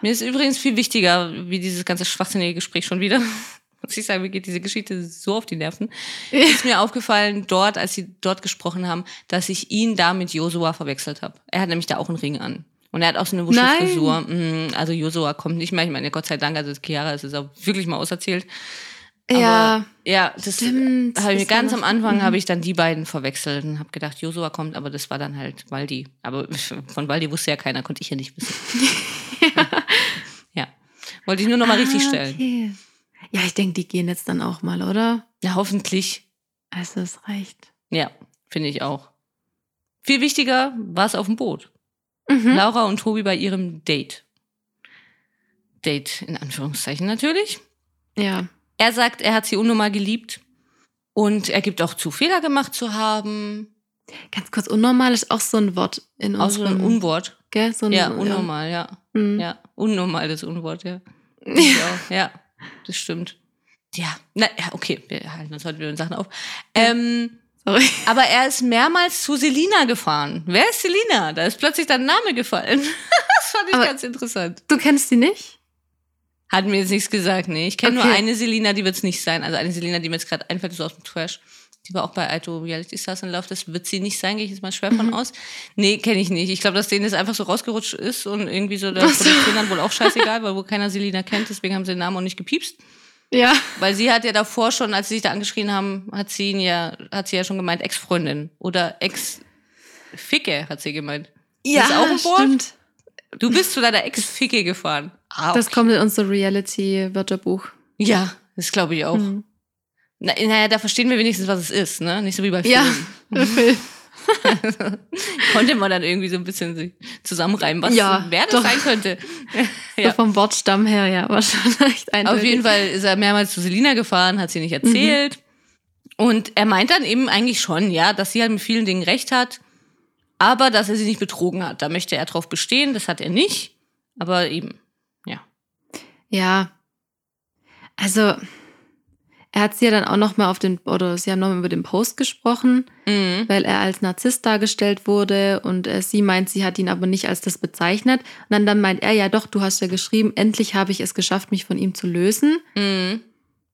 Mir ist übrigens viel wichtiger, wie dieses ganze schwachsinnige Gespräch schon wieder. Muss ich sagen, mir geht diese Geschichte so auf die Nerven. ist mir aufgefallen, dort, als sie dort gesprochen haben, dass ich ihn da mit Josua verwechselt habe. Er hat nämlich da auch einen Ring an. Und er hat auch so eine Wuschelfrisur. Mm, Also Josua kommt nicht mehr. Ich meine, Gott sei Dank, also Chiara ist es auch wirklich mal auserzählt. Aber, ja, Ja, das stimmt. habe ich ganz am Anfang Mhm. habe ich dann die beiden verwechselt und habe gedacht, Josua kommt, aber das war dann halt Waldi. Aber von Waldi wusste ja keiner, konnte ich ja nicht wissen. ja. Wollte ich nur noch mal richtig Ah, stellen. Okay. Ja, ich denke, die gehen jetzt dann auch mal, oder? Ja, hoffentlich. Also es reicht. Ja, finde ich auch. Viel wichtiger war es auf dem Boot. Mhm. Laura und Tobi bei ihrem Date. Date in Anführungszeichen natürlich. Ja. Er sagt, er hat sie unnormal geliebt und er gibt auch zu, Fehler gemacht zu haben. Ganz kurz, unnormal ist auch so ein Wort in Auch so ein. Unwort. gell? So ein, Ja, unnormal, ja. Mhm. Ja, unnormal das Unwort, ja. Auch. Ja, das stimmt. Ja, na, ja, okay, wir halten uns heute wieder in Sachen auf. Ähm. aber er ist mehrmals zu Selina gefahren. Wer ist Selina? Da ist plötzlich dein Name gefallen. das fand ich Aber- ganz interessant. Du kennst die nicht? Hat mir jetzt nichts gesagt, nee. Ich kenne nur Okay. eine Selina, die wird es nicht sein. Also eine Selina, die mir jetzt gerade einfällt, so aus dem Trash. Die war auch bei Aito Reality Stars in Love. Das wird sie nicht sein, gehe ich jetzt mal schwer von Mhm. aus. Nee, kenne ich nicht. Ich glaube, dass denen das einfach so rausgerutscht ist und irgendwie so der. Produktion dann wohl auch scheißegal, weil wohl keiner Selina kennt. Deswegen haben sie den Namen auch nicht gepiepst. Ja. Weil sie hat ja davor schon, als sie sich da angeschrien haben, hat sie ihn ja, hat sie ja schon gemeint, Ex-Freundin oder Ex-Ficke, hat sie gemeint. Ja, ist auch ein Wort? stimmt. Du bist zu deiner Ex-Ficke gefahren. Ah, Das okay. kommt in unser Reality-Wörterbuch. Ja, das glaube ich auch. Mhm. Na, naja, da verstehen wir wenigstens, was es ist, ne? Nicht so wie bei Ja. Filmen. Konnte man dann irgendwie so ein bisschen zusammenreimen, was Ja, wer das doch. sein könnte. Ja. vom Wortstamm her, ja, war schon echt eindeutig. Auf jeden Fall ist er mehrmals zu Selina gefahren, hat sie nicht erzählt. Und er meint dann eben eigentlich schon, ja, dass sie halt mit vielen Dingen recht hat, aber dass er sie nicht betrogen hat. Da möchte er drauf bestehen, das hat er nicht. Aber eben, ja. Ja. Also, er hat sie ja dann auch noch mal auf den, oder sie haben noch mal über den Post gesprochen, Mhm. weil er als Narzisst dargestellt wurde und äh, sie meint, sie hat ihn aber nicht als das bezeichnet. Und dann, dann meint er, ja doch, du hast ja geschrieben, endlich habe ich es geschafft, mich von ihm zu lösen. Mhm.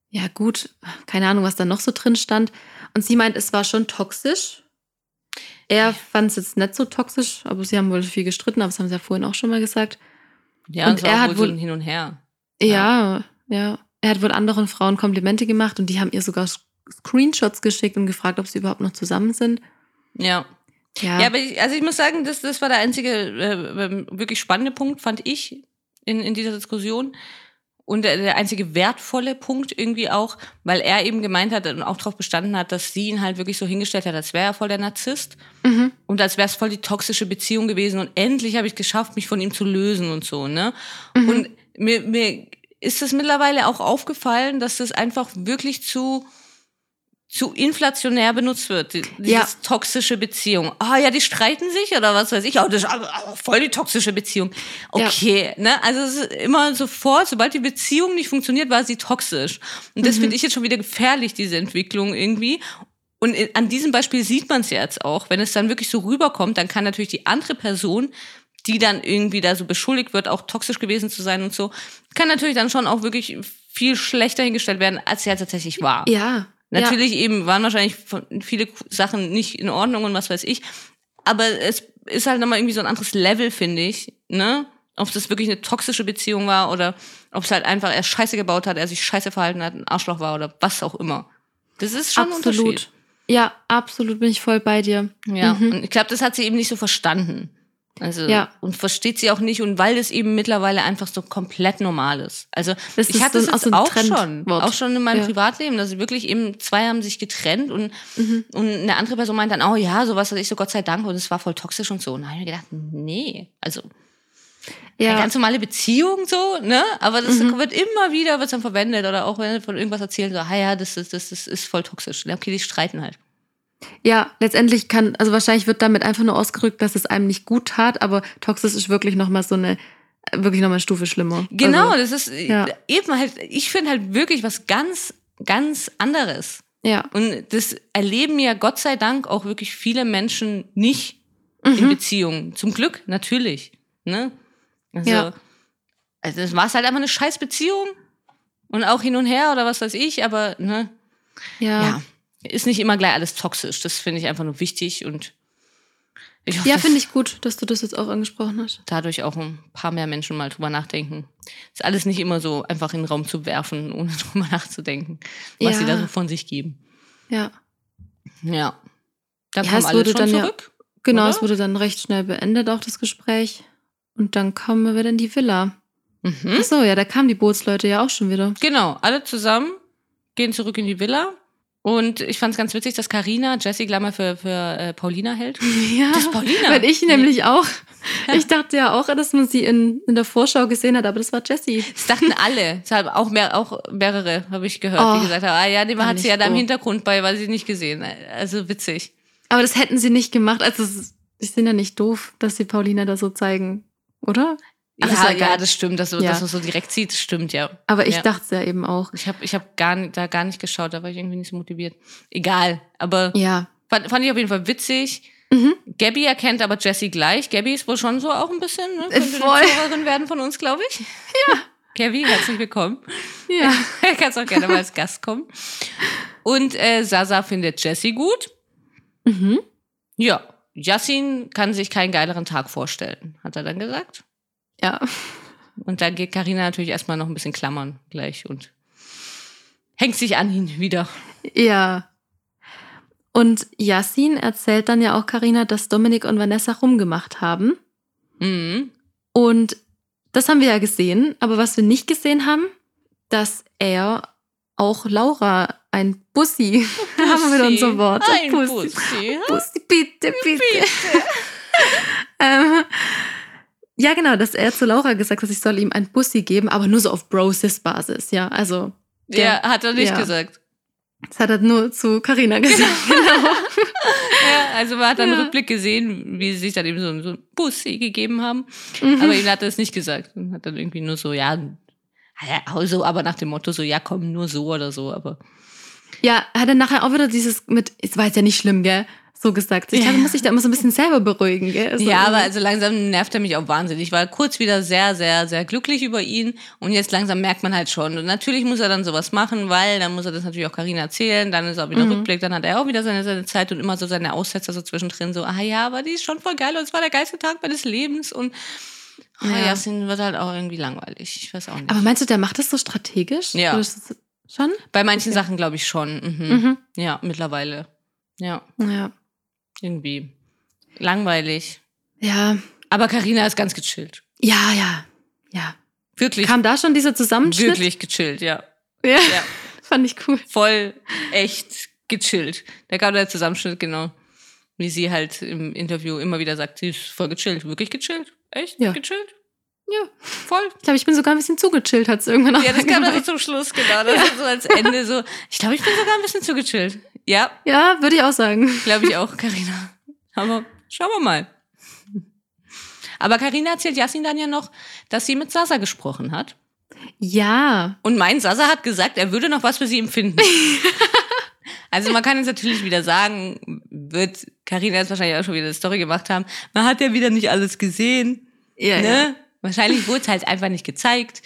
Ja gut, keine Ahnung, was da noch so drin stand. Und sie meint, es war schon toxisch. Er fand es jetzt nicht so toxisch, aber sie haben wohl viel gestritten, aber das haben sie ja vorhin auch schon mal gesagt. Ja, Und er hat wohl Hin und Her. Ja, ja. Er hat wohl anderen Frauen Komplimente gemacht und die haben ihr sogar Screenshots geschickt und gefragt, ob sie überhaupt noch zusammen sind. Ja. Ja, Ja, aber ich, also ich muss sagen, das, das war der einzige äh, ähm, wirklich spannende Punkt, fand ich in, in dieser Diskussion. Und der, der einzige wertvolle Punkt irgendwie auch, weil er eben gemeint hat und auch darauf bestanden hat, dass sie ihn halt wirklich so hingestellt hat, als wäre er voll der Narzisst mhm. und als wäre es voll die toxische Beziehung gewesen und endlich habe ich geschafft, mich von ihm zu lösen und so, ne? Mhm. Und mir, mir ist es mittlerweile auch aufgefallen, dass das einfach wirklich zu zu inflationär benutzt wird, die- dieses Ja. toxische Beziehung. Ah ja, die streiten sich oder was weiß ich. Oh, das ist voll die toxische Beziehung. Ja. Okay, ne? Also es ist immer sofort, sobald die Beziehung nicht funktioniert, war sie toxisch. Und das Mhm. finde ich jetzt schon wieder gefährlich, diese Entwicklung irgendwie. Und an diesem Beispiel sieht man es ja jetzt auch. Wenn es dann wirklich so rüberkommt, dann kann natürlich die andere Person, die dann irgendwie da so beschuldigt wird, auch toxisch gewesen zu sein und so, kann natürlich dann schon auch wirklich viel schlechter hingestellt werden, als sie ja tatsächlich war. ja. Natürlich eben waren wahrscheinlich viele Sachen nicht in Ordnung und was weiß ich. Aber es ist halt nochmal irgendwie so ein anderes Level, finde ich, ne? Ob das wirklich eine toxische Beziehung war oder ob es halt einfach er Scheiße gebaut hat, er sich scheiße verhalten hat, ein Arschloch war oder was auch immer. Das ist schon ein absolut. Unterschied. Ja, absolut bin ich voll bei dir. Ja, Mhm. und ich glaube, das hat sie eben nicht so verstanden. Also, Ja. und versteht sie auch nicht und weil es eben mittlerweile einfach so komplett normal ist. Also, Das ich hatte es ein- auch jetzt so auch schon, auch schon in meinem Ja. Privatleben, dass wirklich eben, zwei haben sich getrennt und, Mhm. und eine andere Person meint dann, oh ja, sowas hatte ich so Gott sei Dank und es war voll toxisch und so. Und da habe ich mir gedacht, nee, also, eine Ja, ganz normale Beziehung so, ne? Aber das Mhm. wird immer wieder, wird dann verwendet oder auch wenn von irgendwas erzählt, so, ah ja, das ist, das ist, ist voll toxisch. Okay, die streiten halt. Ja, letztendlich kann, also wahrscheinlich wird damit einfach nur ausgerückt, dass es einem nicht gut tat, aber toxisch ist wirklich nochmal so eine, wirklich nochmal eine Stufe schlimmer. Genau, Also, das ist ja. eben halt, ich finde halt wirklich was ganz, ganz anderes. ja. Und das erleben ja Gott sei Dank auch wirklich viele Menschen nicht in Mhm. Beziehungen. Zum Glück, natürlich. Ne? Also, Ja. also das war halt einfach eine scheiß Beziehung. Und auch hin und her oder was weiß ich, aber ne, Ja. ja, ist nicht immer gleich alles toxisch. Das finde ich einfach nur wichtig und ich hoffe, Ja, finde ich gut, dass du das jetzt auch angesprochen hast. dadurch auch ein paar mehr Menschen mal drüber nachdenken. Ist alles nicht immer so einfach in den Raum zu werfen, ohne drüber nachzudenken, was Ja. sie da so von sich geben. Ja. Ja. Dann Ja, kommen es alle wurde schon dann ja- zurück. Genau, Oder? es wurde dann recht schnell beendet, auch das Gespräch. Und dann kamen wir wieder in die Villa. Mhm. Ach so, ja, da kamen die Bootsleute ja auch schon wieder. Genau, alle zusammen gehen zurück in die Villa. Und ich fand es ganz witzig, dass Karina Jessie mal für, für äh, Paulina hält. Ja, Das ist Paulina. weil ich nämlich auch, ich dachte ja auch, dass man sie in, in der Vorschau gesehen hat, aber das war Jessie. Das dachten alle. Deshalb auch, mehr, auch mehrere, habe ich gehört, Oh, die gesagt haben, ah ja, die hat sie ja da im. Hintergrund bei, weil sie nicht gesehen. Also witzig. Aber das hätten sie nicht gemacht. Also, die sind ja nicht doof, dass sie Paulina da so zeigen, oder? Ach, ja, ja das stimmt, dass, du- Ja. dass man so direkt sieht, das stimmt, ja. Aber ich Ja. dachte es ja eben auch. Ich habe ich hab gar, da gar nicht geschaut, da war ich irgendwie nicht so motiviert. Egal, aber Ja. fand, fand ich auf jeden Fall witzig. Mhm. Gabby erkennt aber Jessie gleich. Gabby ist wohl schon so auch ein bisschen, ne? Könnte voll. eine Zuhörerin werden von uns, glaube ich. Ja. Gabby, herzlich willkommen. Ja. Kannst auch gerne mal als Gast kommen. Und äh, Sasa findet Jessie gut. Mhm. Ja, Yassin kann sich keinen geileren Tag vorstellen, hat er dann gesagt. Ja. Und dann geht Karina natürlich erstmal noch ein bisschen klammern gleich und hängt sich an ihn wieder. Ja. Und Yassin erzählt dann ja auch Karina, dass Dominik und Vanessa rumgemacht haben. Mhm. Und das haben wir ja gesehen, aber was wir nicht gesehen haben, dass er auch Laura ein Bussi, da haben wir wieder unser Wort. Ein Bussi. Bussi. Bussi, bitte, bitte. ähm, ja, genau, dass er zu Laura gesagt hat, ich soll ihm ein Bussi geben, aber nur so auf Bro-Sis-Basis, ja. Also, Ja, hat er nicht Ja. gesagt. das hat er nur zu Carina gesagt. genau. Ja, also man hat dann Ja. einen Rückblick gesehen, wie sie sich dann eben so, so ein Bussi gegeben haben. Mhm. Aber ihm hat er es nicht gesagt. Und hat dann irgendwie nur so, ja, ja, so, aber nach dem Motto so, ja, komm, nur so oder so. Aber Ja, hat er nachher auch wieder dieses mit, es war jetzt ja nicht schlimm, gell? So gesagt. Ich glaube, Ja. muss sich da immer so ein bisschen selber beruhigen. Gell? Also ja, aber also langsam nervt er mich auch wahnsinnig. Ich war kurz wieder sehr, sehr, sehr glücklich über ihn und jetzt langsam merkt man halt schon. Und natürlich muss er dann sowas machen, weil dann muss er das natürlich auch Karina erzählen, dann ist auch wieder Rückblick, dann hat er auch wieder seine, seine Zeit und immer so seine Aussetzer so zwischendrin, so, ah ja, aber die ist schon voll geil und es war der geilste Tag meines Lebens und oh, Ja. ja. Yasin wird halt auch irgendwie langweilig. Ich weiß auch nicht. aber meinst du, der macht das so strategisch? Ja. Schon? Bei manchen Sachen glaube ich schon. Mhm. Mhm. Ja, mittlerweile. Ja, Ja. Irgendwie. Langweilig. Ja. Aber Karina ist ganz gechillt. Ja, ja. Ja. Wirklich, Kam da schon dieser Zusammenschnitt? wirklich gechillt, ja. Ja. Ja. Fand ich cool. Voll echt gechillt. Da kam der Zusammenschnitt, genau. Wie sie halt im Interview immer wieder sagt, sie ist voll gechillt. Wirklich gechillt? Echt? Ja. Gechillt? Ja. Voll. Ich glaube, ich bin sogar ein bisschen zugechillt, hat es irgendwann auch Ja, das kam dann so zum Schluss, genau. Das ist so als Ende so. Ich glaube, ich bin sogar ein bisschen zu gechillt. Ja, Ja, würde ich auch sagen. glaube ich auch, Karina. Aber schauen wir mal. Aber Karina erzählt Yassin dann ja noch, dass sie mit Sasa gesprochen hat. Ja. Und mein Sasa hat gesagt, er würde noch was für sie empfinden. also man kann jetzt natürlich wieder sagen, wird Karina jetzt wahrscheinlich auch schon wieder eine Story gemacht haben. Man hat ja wieder nicht alles gesehen. Ja, ne? Wahrscheinlich wurde es halt einfach nicht gezeigt,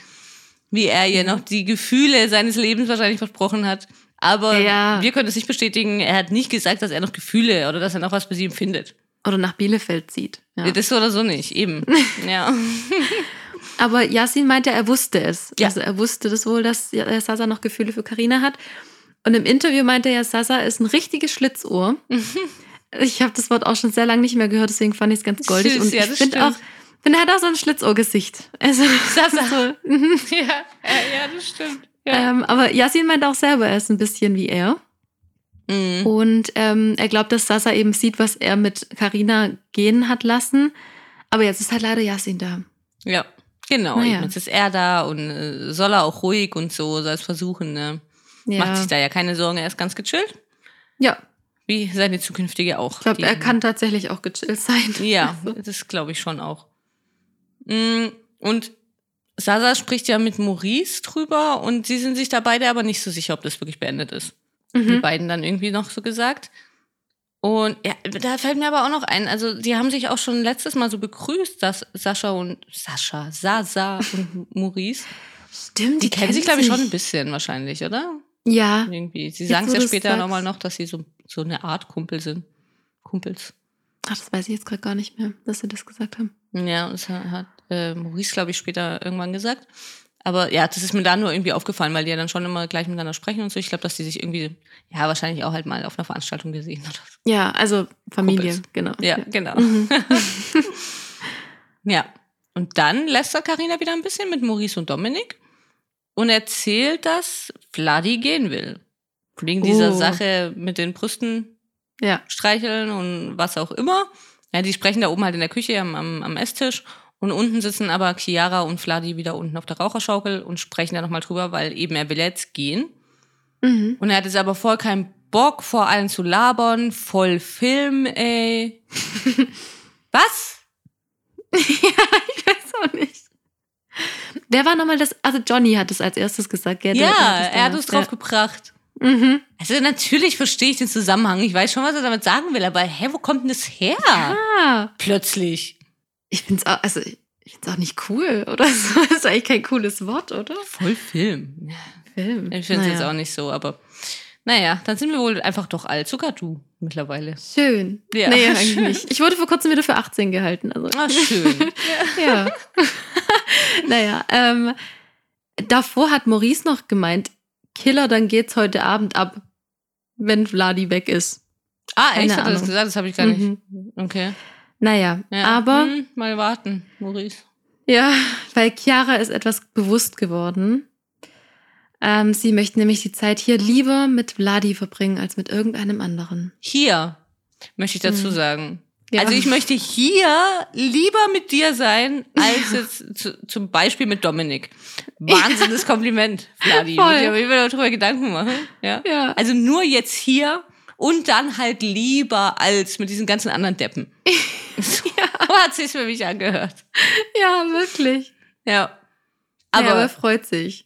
wie er ihr noch die Gefühle seines Lebens wahrscheinlich versprochen hat. Aber Ja. wir können es nicht bestätigen, er hat nicht gesagt, dass er noch Gefühle oder dass er noch was für sie empfindet. Oder nach Bielefeld zieht. Ja. Das so oder so nicht, eben. ja. Aber Yasin meinte, er wusste es. Ja. Also er wusste das wohl, dass Sasa noch Gefühle für Karina hat. Und im Interview meinte er, Sasa ist ein richtiges Schlitzohr. ich habe das Wort auch schon sehr lange nicht mehr gehört, deswegen fand ich es ganz goldig. Süß, Und ja, ich finde auch, finde, er hat auch so ein Schlitzohrgesicht. Also, Sasa. so, ja, ja, ja, das stimmt. Ja. ähm, aber Yasin meint auch selber, er ist ein bisschen wie er. Mhm. Und ähm, er glaubt, dass Sasa eben sieht, was er mit Karina gehen hat lassen. Aber jetzt ist halt leider Yasin da. Ja, genau. Naja. Jetzt ist er da und äh, soll er auch ruhig und so, soll es versuchen. Ne? Ja. Macht sich da ja keine Sorgen, er ist ganz gechillt. ja, Wie seine zukünftige auch. ich glaube, er kann tatsächlich auch gechillt sein. Ja, das glaube ich schon auch. Mm, Und Sasa spricht ja mit Maurice drüber und sie sind sich da beide aber nicht so sicher, ob das wirklich beendet ist. Die Mhm. beiden dann irgendwie noch so gesagt. Und ja, da fällt mir aber auch noch ein, also die haben sich auch schon letztes Mal so begrüßt, dass Sascha und Sascha, Sasa und Maurice. Stimmt, Die kennen sich, glaube ich, schon ein bisschen wahrscheinlich, oder? Ja, Irgendwie. Sie sagen es ja später nochmal noch, dass sie so, so eine Art Kumpel sind. Kumpels. ach, das weiß ich jetzt gerade gar nicht mehr, dass sie das gesagt haben. Ja, das hat äh, Maurice, glaube ich, später irgendwann gesagt. Aber ja, das ist mir da nur irgendwie aufgefallen, weil die ja dann schon immer gleich miteinander sprechen und so. Ich glaube, dass die sich irgendwie, ja, wahrscheinlich auch halt mal auf einer Veranstaltung gesehen oder so. Ja, also Familie, Kumpels. genau. Ja, genau. Mhm. Ja. Und dann lässt er Carina wieder ein bisschen mit Maurice und Dominik und erzählt, dass Vladi gehen will. Wegen dieser Oh. Sache mit den Brüsten ja. streicheln und was auch immer. Ja, die sprechen da oben halt in der Küche am, am, am Esstisch und unten sitzen aber Chiara und Vladi wieder unten auf der Raucherschaukel und sprechen da nochmal drüber, weil eben er will jetzt gehen. Mhm. Und er hat jetzt aber voll keinen Bock, vor allen zu labern, voll Film, ey. was? ich weiß auch nicht. Wer war nochmal das? Also Johnny hat es als erstes gesagt, gell? Ja, er hat uns drauf gebracht. Ja. Mhm. Also natürlich verstehe ich den Zusammenhang. Ich weiß schon, was er damit sagen will, aber hä, wo kommt denn das her? Ah, Plötzlich. Ich find's auch, also ich find's auch nicht cool, oder so. Das ist eigentlich kein cooles Wort, oder? Voll Film. Film. Ich finde es Naja. jetzt auch nicht so, aber naja, dann sind wir wohl einfach doch alt, sogar du mittlerweile. Schön. Ja, nee, eigentlich schön. nicht. Ich wurde vor kurzem wieder für 18 gehalten. Also. Ah, schön. Ja. naja, ähm, davor hat Maurice noch gemeint, Killer, dann geht's heute Abend ab, wenn Vladi weg ist. ah, echt? Keine Hat er das gesagt? Das habe ich gar nicht. Mhm. Okay. Naja, Ja. aber Hm, mal warten, Maurice. ja, bei Chiara ist etwas bewusst geworden. Ähm, sie möchte nämlich die Zeit hier lieber mit Vladi verbringen als mit irgendeinem anderen. Hier möchte ich dazu Mhm. sagen. Ja. Also ich möchte hier lieber mit dir sein, als jetzt zu, zum Beispiel mit Dominik. Wahnsinniges Kompliment, Vladi. Voll. Muss ich immer darüber Gedanken machen. Ja. Ja. Also nur jetzt hier und dann halt lieber als mit diesen ganzen anderen Deppen. So hat sich's für mich angehört. Ja, wirklich. Ja. Aber, ja, aber er freut sich.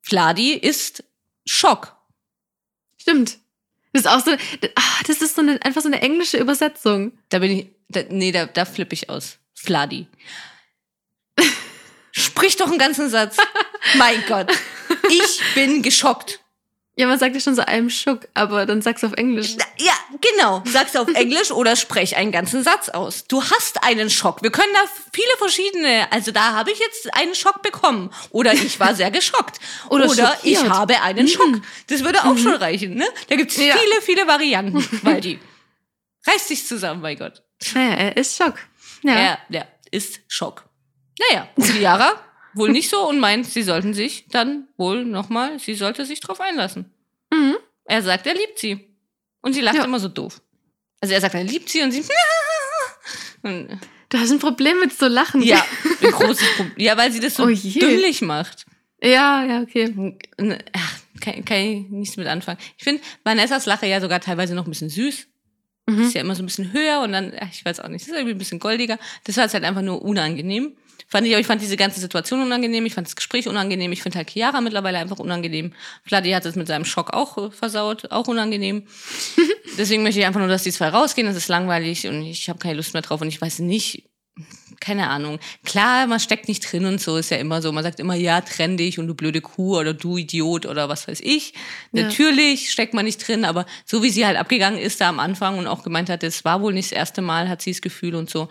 Vladi ist Schock. Stimmt. Das ist auch so, ah, das ist so eine, einfach so eine englische Übersetzung. Da bin ich, da, nee, da, da flippe ich aus. Fladi. Sprich doch einen ganzen Satz. mein Gott. Ich bin geschockt. Ja, man sagt ja schon so einem Schuck, aber dann sagst du auf Englisch. Ja, genau. Sag's auf Englisch oder sprech einen ganzen Satz aus. Du hast einen Schock. Wir können da viele verschiedene, also da habe ich jetzt einen Schock bekommen. Oder ich war sehr geschockt. Oder oder ich habe einen Schock. Das würde auch schon reichen, ne? Da gibt's Ja. viele, viele Varianten, Waldi. Reiß dich zusammen, mein Gott. Naja, er ist Schock. Ja. Er, der ist Schock. Naja, und die Yara wohl nicht so und meint, sie sollten sich dann wohl nochmal, sie sollte sich drauf einlassen. Mhm. Er sagt, er liebt sie. Und sie lacht Ja. immer so doof. Also er sagt, er liebt sie und sie. Und, Du hast ein Problem mit so Lachen. ja, ein großes Problem. Ja, weil sie das so Oh dümmlich macht. Ja, ja, okay. Ach, kann, kann ich nichts mit anfangen. Ich finde Vanessas Lache ja sogar teilweise noch ein bisschen süß. Mhm. Ist ja immer so ein bisschen höher und dann, ach, ich weiß auch nicht, das ist irgendwie ein bisschen goldiger. Das war jetzt halt einfach nur unangenehm. Fand ich, aber ich fand diese ganze Situation unangenehm, ich fand das Gespräch unangenehm, ich finde halt Chiara mittlerweile einfach unangenehm. Vladi hat es mit seinem Schock auch äh, versaut, auch unangenehm. Deswegen möchte ich einfach nur, dass die zwei rausgehen, das ist langweilig und ich habe keine Lust mehr drauf und ich weiß nicht, keine Ahnung. Klar, man steckt nicht drin und so, ist ja immer so. Man sagt immer, ja, trenn dich und du blöde Kuh oder du Idiot oder was weiß ich. Ja. Natürlich steckt man nicht drin, aber so wie sie halt abgegangen ist da am Anfang und auch gemeint hat, es war wohl nicht das erste Mal, hat sie das Gefühl und so,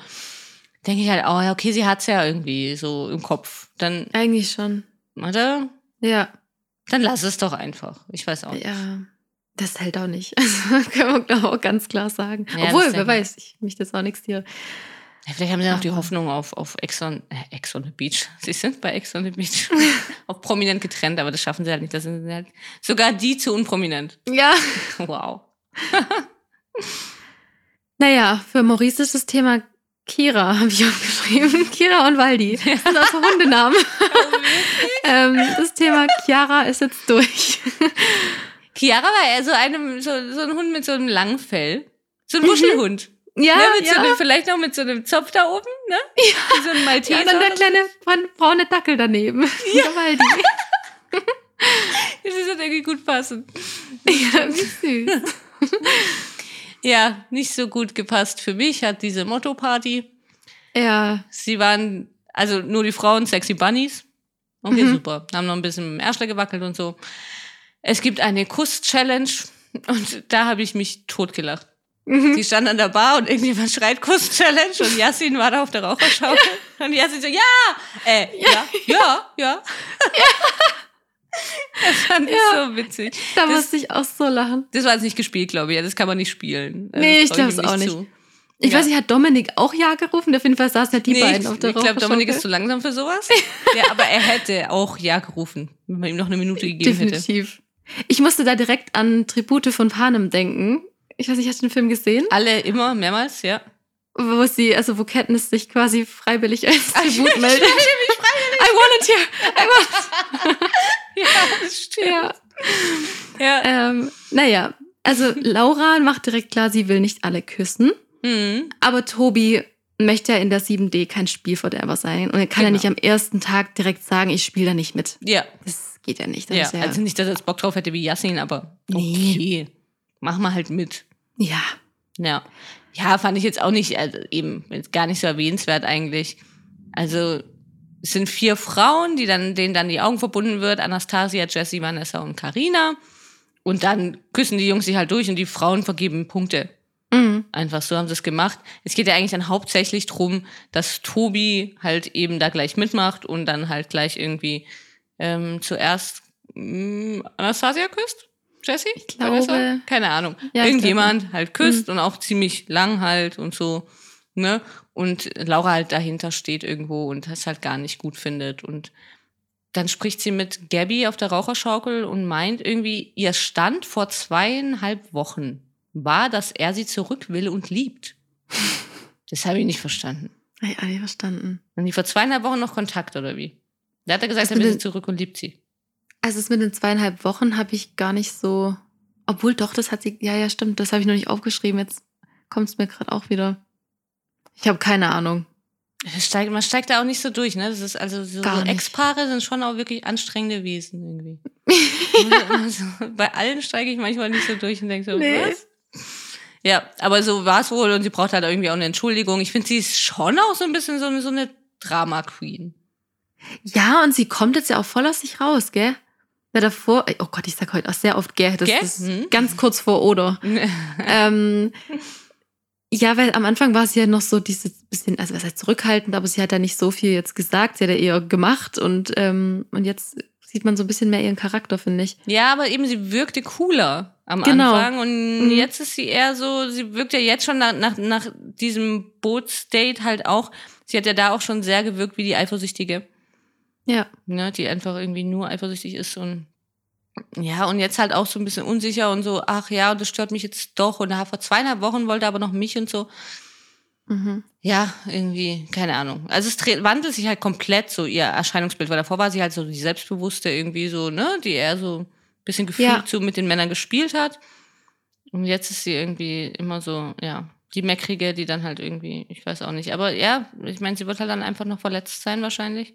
denke ich halt, oh ja, okay, sie hat's ja irgendwie so im Kopf. Dann, Eigentlich schon. oder? Ja. Dann lass es doch einfach. Ich weiß auch. nicht. Ja. Das hält auch nicht. Also können wir, glaube ich, auch ganz klar sagen. Ja, Obwohl, wer weiß, ich mich das auch nichts hier. Ja, vielleicht haben sie noch die Hoffnung auf, auf Ex, on, äh, Ex on the Beach. Sie sind bei Ex on the Beach. auf prominent getrennt, aber das schaffen sie halt nicht. Das sind halt sogar die zu unprominent. Ja. Wow. Naja, für Maurice ist das Thema Kira, habe ich aufgeschrieben. Kira und Waldi. Das sind also Hundenamen. ähm, das Thema Chiara ist jetzt durch. Chiara war eher so, einem, so, so ein Hund mit so einem langen Fell. So ein Wuschelhund. Ja, ne, mit ja. so einem, vielleicht noch mit so einem Zopf da oben, ne? Ja. So ein Malteser. ja, und dann der kleine bra- braune Dackel daneben. Ja. Der Waldi. Das wird irgendwie gut passen. Ja, wie süß. Ja, nicht so gut gepasst für mich hat diese Motto-Party. Ja, Sie waren, also nur die Frauen, sexy Bunnies. Okay, Mhm. super. Haben noch ein bisschen im Ärschler gewackelt und so. Es gibt eine Kuss-Challenge und da habe ich mich totgelacht. Mhm. Die stand an der Bar und irgendjemand schreit Kuss-Challenge und Yassin war da auf der Raucherschaukel. Und Yassin so, ja, äh, ja, ja, ja. Das fand ich Ja. so witzig. da Das- musste ich auch so lachen. Das war jetzt nicht gespielt, glaube ich. Das kann man nicht spielen. Also Nee, das ich trau glaub's ihm auch nicht. zu. Ich Ja. weiß nicht, hat Dominik auch Ja gerufen? Auf jeden Fall saßen ja die nee, beiden ich, auf der ich glaube, Dominik ist zu langsam für sowas. ja, aber er hätte auch Ja gerufen, wenn man ihm noch eine Minute gegeben hätte. Definitiv. Ich musste da direkt an Tribute von Panem denken. Ich weiß nicht, hast du den Film gesehen? Alle immer, mehrmals, ja. Wo sie, also wo Katniss sich quasi freiwillig als ich Tribut meldet. I volunteer! I want Ja, das stimmt. ja. Ja. ähm, naja, also Laura macht direkt klar, sie will nicht alle küssen. Mhm. Aber Tobi möchte ja in der 7D kein Spielverderber sein. Und er kann ja Genau. nicht am ersten Tag direkt sagen, ich spiele da nicht mit. Ja, Das geht ja nicht. Ja. ja, Also nicht, dass er jetzt Bock drauf hätte wie Yassin, aber okay. Mach mal halt mit. ja. Ja. Ja, fand ich jetzt auch nicht, also eben jetzt gar nicht so erwähnenswert eigentlich. Also es sind vier Frauen, die dann, denen dann die Augen verbunden wird. Anastasia, Jessie, Vanessa und Karina. Und dann küssen die Jungs sich halt durch und die Frauen vergeben Punkte. Mhm. Einfach so haben sie es gemacht. Es geht ja eigentlich dann hauptsächlich drum, dass Tobi halt eben da gleich mitmacht und dann halt gleich irgendwie ähm, zuerst mh, Anastasia küsst? Jessie? Ich glaube- Vanessa? Keine Ahnung. Ja, Irgendjemand halt küsst und auch ziemlich lang halt und so. Ne? Und Laura halt dahinter steht irgendwo und das halt gar nicht gut findet. Und dann spricht sie mit Gabby auf der Raucherschaukel und meint irgendwie, ihr Stand vor zweieinhalb Wochen war, dass er sie zurück will und liebt. Das habe ich nicht verstanden. Hab ich auch nicht verstanden. Und die vor zweieinhalb Wochen noch Kontakt, oder wie? Da hat er gesagt, er will sie zurück und liebt sie. Also es mit den zweieinhalb Wochen habe ich gar nicht so. Obwohl doch, das hat sie. Ja, ja, stimmt. Das habe ich noch nicht aufgeschrieben. Jetzt kommt es mir gerade auch wieder. Ich habe keine Ahnung. Steigt, man steigt da auch nicht so durch, ne? Das ist also so, so. Ex-Paare sind schon auch wirklich anstrengende Wesen irgendwie. Bei allen steige ich manchmal nicht so durch und denke so, Nee. was? Ja, aber so war es wohl und sie braucht halt irgendwie auch eine Entschuldigung. Ich finde, sie ist schon auch so ein bisschen so eine, so eine Drama-Queen. Ja, und sie kommt jetzt ja auch voll aus sich raus, gell? Ja, davor, oh Gott, ich sag heute auch sehr oft gell, das Gell? ist Hm. ganz kurz vor oder. ähm, ja, weil am Anfang war sie ja noch so dieses bisschen, also was heißt zurückhaltend, aber sie hat ja nicht so viel jetzt gesagt, sie hat ja eher gemacht und, ähm, und jetzt sieht man so ein bisschen mehr ihren Charakter, finde ich. Ja, aber eben sie wirkte cooler am Genau. Anfang und Mhm. jetzt ist sie eher so, sie wirkt ja jetzt schon nach, nach, nach diesem Bootsdate halt auch, sie hat ja da auch schon sehr gewirkt wie die Eifersüchtige, Ja. ne, die einfach irgendwie nur eifersüchtig ist und ja, und jetzt halt auch so ein bisschen unsicher und so, ach ja, und das stört mich jetzt doch und vor zweieinhalb Wochen wollte er aber noch mich und so. Mhm. Ja, irgendwie, keine Ahnung. Also es wandelt sich halt komplett so ihr Erscheinungsbild, weil davor war sie halt so die Selbstbewusste irgendwie so, ne, die eher so ein bisschen gefühlt Ja. so mit den Männern gespielt hat. Und jetzt ist sie irgendwie immer so, ja, die Meckrige, die dann halt irgendwie, ich weiß auch nicht. Aber ja, ich meine, sie wird halt dann einfach noch verletzt sein wahrscheinlich.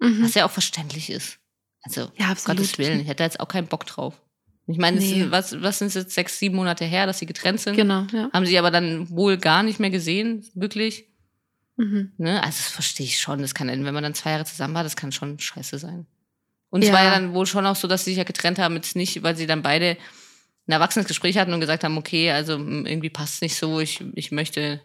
Mhm. Was ja auch verständlich ist. Also, Ja, absolut. Gottes Willen, ich hätte da jetzt auch keinen Bock drauf. Ich meine, es Nee. sind- was, was sind es jetzt sechs, sieben Monate her, dass sie getrennt sind? Genau, ja. Haben sie aber dann wohl gar nicht mehr gesehen, wirklich. Mhm. Ne? Also das verstehe ich schon. Das kann, wenn man dann zwei Jahre zusammen war, das kann schon scheiße sein. Und es Ja. war ja dann wohl schon auch so, dass sie sich ja getrennt haben, jetzt nicht, weil sie dann beide ein erwachsenes Gespräch hatten und gesagt haben, okay, also irgendwie passt es nicht so, ich, ich möchte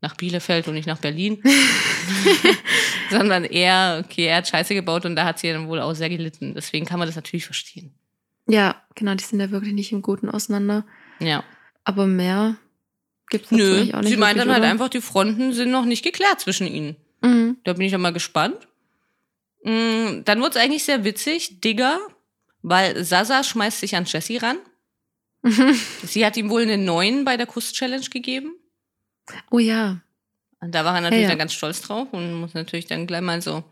nach Bielefeld und nicht nach Berlin. Sondern eher, okay, er hat Scheiße gebaut und da hat sie dann wohl auch sehr gelitten. Deswegen kann man das natürlich verstehen. Ja, genau, die sind ja wirklich nicht im Guten auseinander. Ja. Aber mehr gibt's dazu Nö, eigentlich auch nicht. sie meint dann halt oder? einfach, die Fronten sind noch nicht geklärt zwischen ihnen. Mhm. Da bin ich ja mal gespannt. Mm, Dann wurde es eigentlich sehr witzig, Digger, weil Sasa schmeißt sich an Jessie ran. Sie hat ihm wohl einen neuen bei der Kuss-Challenge gegeben. Oh ja. Und da war er natürlich Ja, ja. dann ganz stolz drauf und muss natürlich dann gleich mal so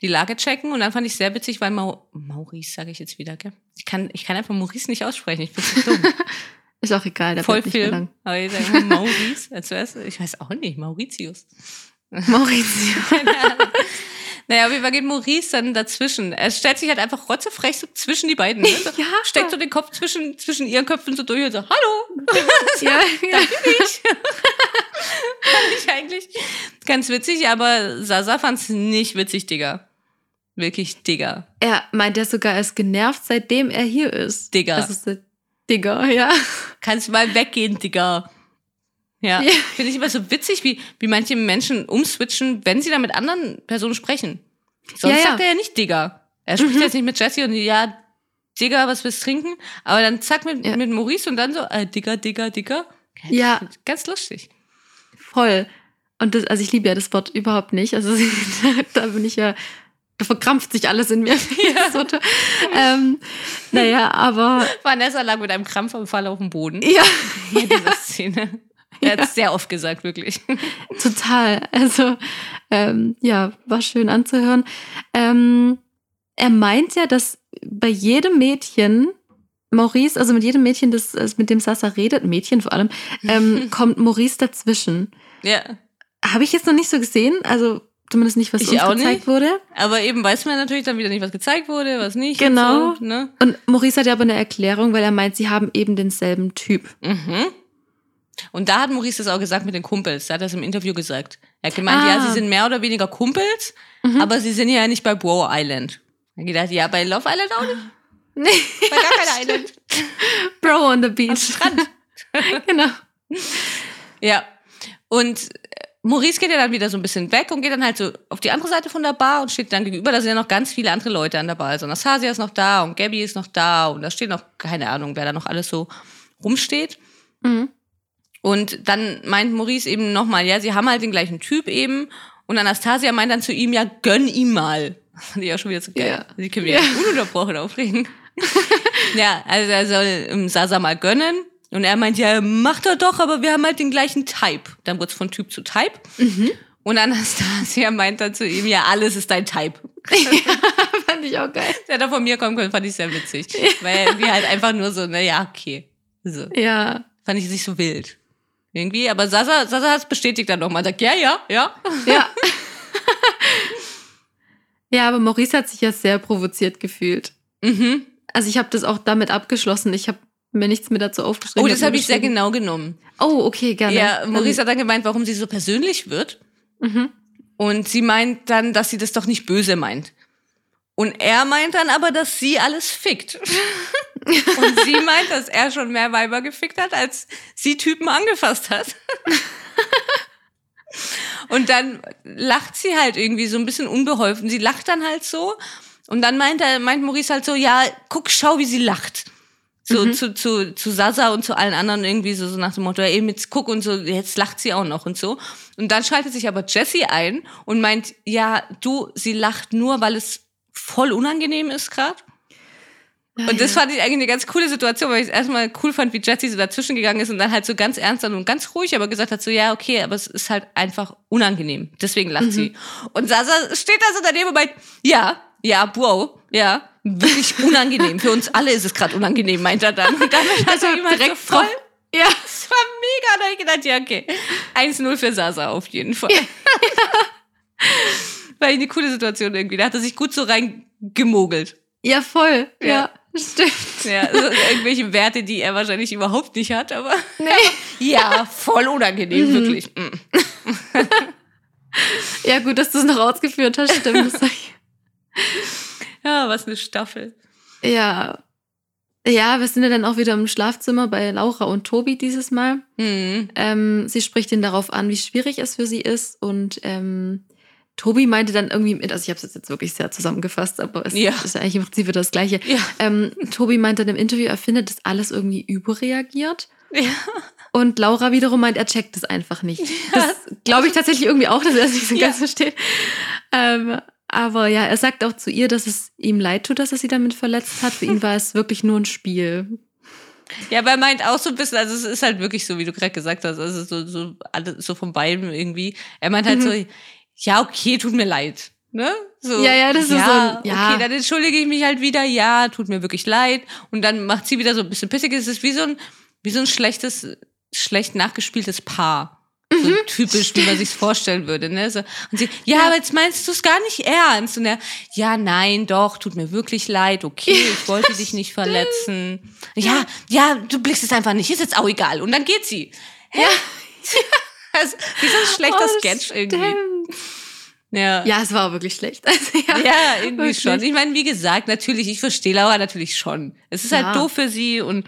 die Lage checken. Und dann fand ich sehr witzig, weil Mau Maurice, sage ich jetzt wieder, gell? Ich kann, ich kann einfach Maurice nicht aussprechen. Ich bin so dumm. Ist auch egal, der Voll bleibt nicht mehr Film. Aber ich sage Maurice. Als wär's, ich weiß auch nicht, Mauritius. Maurizio. Naja, Fall geht Maurice dann dazwischen. Er stellt sich halt einfach rotzefrech so zwischen die beiden. Ne? So, Ja. Steckt so den Kopf zwischen, zwischen ihren Köpfen so durch und so, hallo, ja, ja. fand ich eigentlich ganz witzig, aber Sasa fand's nicht witzig, Digga. Wirklich Digga. Er meint ja sogar, er ist genervt, seitdem er hier ist. Digga. Das ist der Digger, ja. Kannst mal weggehen, Digga. Ja, Ja. finde ich immer so witzig, wie, wie manche Menschen umswitchen, wenn sie dann mit anderen Personen sprechen. Sonst Ja, ja. sagt er ja nicht Digga. Er spricht Mhm. jetzt nicht mit Jessie und ja, Digga, was willst du trinken? Aber dann zack mit, Ja. mit Maurice und dann so, äh, Digga, Digga, Digga. Ja. Ganz lustig. Voll. Und das, also ich liebe ja das Wort überhaupt nicht. Also da, bin ich ja, da verkrampft sich alles in mir. toll. ähm, naja, aber Vanessa lag mit einem Krampfanfall auf dem Boden. ja, Ja, diese Szene. Er hat es sehr oft gesagt, wirklich. total. Also ähm, ja, war schön anzuhören. Ähm, er meint ja, dass bei jedem Mädchen Maurice, also mit jedem Mädchen, das das mit dem Sasa redet, Mädchen vor allem, ähm, kommt Maurice dazwischen. Ja. Habe ich jetzt noch nicht so gesehen, also zumindest nicht, was Ich uns auch gezeigt nicht. wurde. Aber eben weiß man natürlich dann wieder nicht, was gezeigt wurde, was nicht. Genau. Und so, ne? Und Maurice hat ja aber eine Erklärung, weil er meint, sie haben eben denselben Typ. Mhm. Und da hat Maurice das auch gesagt mit den Kumpels. Da hat er es im Interview gesagt. Er hat gemeint, Ah. ja, sie sind mehr oder weniger Kumpels, Mhm. aber sie sind ja nicht bei Bro Island. Er hat gedacht, ja, bei Love Island auch nicht. Nee, Bei gar keiner Island. Bro on the Am beach. Strand. genau. Ja. Und äh, Maurice geht ja dann wieder so ein bisschen weg und geht dann halt so auf die andere Seite von der Bar und steht dann gegenüber. Da sind ja noch ganz viele andere Leute an der Bar. Also Anastasia ist noch da und Gabby ist noch da und da steht noch, keine Ahnung, wer da noch alles so rumsteht. Mhm. Und dann meint Maurice eben nochmal, ja, sie haben halt den gleichen Typ eben. Und Anastasia meint dann zu ihm, ja, gönn ihm mal. Fand ich auch schon wieder so geil. Ja. Sie können mich ja. ununterbrochen aufregen. ja, also er soll ähm, Sasa mal gönnen. Und er meint, ja, macht er doch, aber wir haben halt den gleichen Type. Dann wird's von Typ zu Type. Und Anastasia meint dann zu ihm, ja, alles ist dein Type. Fand ich auch geil. Der da von mir kommen können, fand ich sehr witzig. Weil irgendwie halt einfach nur so, na ja, okay. So. Ja. Fand ich nicht so wild. Irgendwie, aber Sasa, Sasa hat es bestätigt dann nochmal. Sagt, ja, ja, ja. Ja. ja, aber Maurice hat sich ja sehr provoziert gefühlt. Mhm. Also ich habe das auch damit abgeschlossen. Ich habe mir nichts mehr dazu aufgeschrieben. Oh, das hab habe ich sehr genau genommen. Oh, okay, gerne. Ja, Maurice hat dann gemeint, warum sie so persönlich wird. Mhm. Und sie meint dann, dass sie das doch nicht böse meint. Und er meint dann aber, dass sie alles fickt. Und sie meint, dass er schon mehr Weiber gefickt hat, als sie Typen angefasst hat. Und dann lacht sie halt irgendwie so ein bisschen unbeholfen. Sie lacht dann halt so. Und dann meint er, meint Maurice halt so, ja, guck, schau, wie sie lacht. So zu, zu, zu Sasa und zu allen anderen irgendwie so, so nach dem Motto, ey, jetzt guck und so, jetzt lacht sie auch noch und so. Und dann schaltet sich aber Jessie ein und meint, ja, du, sie lacht nur, weil es voll unangenehm ist gerade. Ja, Und das ja. fand ich eigentlich eine ganz coole Situation, weil ich es erstmal cool fand, wie Jessie so dazwischen gegangen ist und dann halt so ganz ernst und ganz ruhig, aber gesagt hat so, ja, okay, aber es ist halt einfach unangenehm. Deswegen lacht Mhm. sie. Und Sasa steht da so daneben und meint, ja, ja, wow, ja, wirklich unangenehm. Für uns alle ist es gerade unangenehm, meint er dann. Und damit hat er halt direkt so voll, Ja. das war mega, da hab ich gedacht, ja, okay. 1-0 für Sasa auf jeden Fall. War eine coole Situation irgendwie. Da hat er sich gut so reingemogelt. Ja, voll. Ja, Ja. stimmt. Ja, also irgendwelche Werte, die er wahrscheinlich überhaupt nicht hat, aber Nee. ja, voll unangenehm, Mhm. wirklich. Mm. Ja, gut, dass du es noch ausgeführt hast, stimmt. Ja, was eine Staffel. ja. Ja, wir sind ja dann auch wieder im Schlafzimmer bei Laura und Tobi dieses Mal. Mhm. Ähm, sie spricht ihn darauf an, wie schwierig es für sie ist. Und ähm, Tobi meinte dann irgendwie, also ich habe es jetzt wirklich sehr zusammengefasst, aber es Ja. ist eigentlich im Prinzip wieder das Gleiche. Ja. Ähm, Tobi meinte dann im Interview, er findet, dass alles irgendwie überreagiert. ja. Und Laura wiederum meint, er checkt es einfach nicht. Das glaube ich tatsächlich irgendwie auch, dass er es nicht so ganz versteht. Ähm, aber ja, er sagt auch zu ihr, dass es ihm leid tut, dass er sie damit verletzt hat. Für ihn war es wirklich nur ein Spiel. Ja, aber er meint auch so ein bisschen, also es ist halt wirklich so, wie du gerade gesagt hast, also so, so, so von beiden irgendwie. Er meint halt Mhm. so, ja, okay, tut mir leid. Ne? So, Ja, ja, das ist so ein- ja. Okay, dann entschuldige ich mich halt wieder, ja, tut mir wirklich leid. Und dann macht sie wieder so ein bisschen pissig. Es ist wie so ein, wie so ein schlechtes, schlecht nachgespieltes Paar. So Mhm. typisch, wie man sich's vorstellen würde. Ne? So, und sie, ja, aber jetzt meinst du es gar nicht ernst. Und er, ja, nein, doch, tut mir wirklich leid, okay, ich wollte dich nicht verletzen. Ja, ja, du blickst es einfach nicht, ist jetzt auch egal. Und dann geht sie. Ja. Also, wie so ein schlechter Oh, Sketch irgendwie. stimmt. Ja. Ja, es war wirklich schlecht. Also, ja. Ja, irgendwie Wirklich. schon. Ich meine, wie gesagt, natürlich, ich verstehe Laura natürlich schon. Es ist Ja. halt doof für sie und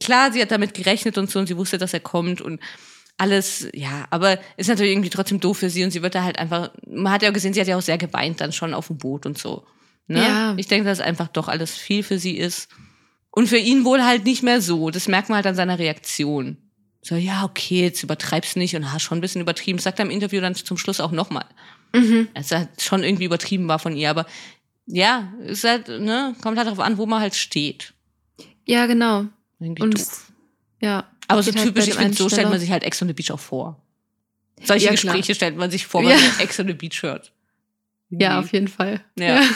klar, sie hat damit gerechnet und so und sie wusste, dass er kommt und alles, ja, aber ist natürlich irgendwie trotzdem doof für sie und sie wird da halt einfach, man hat ja gesehen, sie hat ja auch sehr geweint dann schon auf dem Boot und so. Ne? Ja. Ich denke, dass einfach doch alles viel für sie ist. Und für ihn wohl halt nicht mehr so. Das merkt man halt an seiner Reaktion. So, ja, okay, jetzt übertreib's nicht und hast schon ein bisschen übertrieben. Sagt er im Interview dann zum Schluss auch nochmal. Mhm. Es halt schon irgendwie übertrieben war von ihr, aber ja, ist halt, ne, kommt halt darauf an, wo man halt steht. ja, genau. Irgendwie Und doof. ja. Aber so halt typisch, bei ich finde, so stellt man sich halt Ex on the Beach auch vor. Solche Ja, klar. Gespräche stellt man sich vor, wenn Ja. man Ex on the Beach hört. Ja, auf jeden Fall. Ja.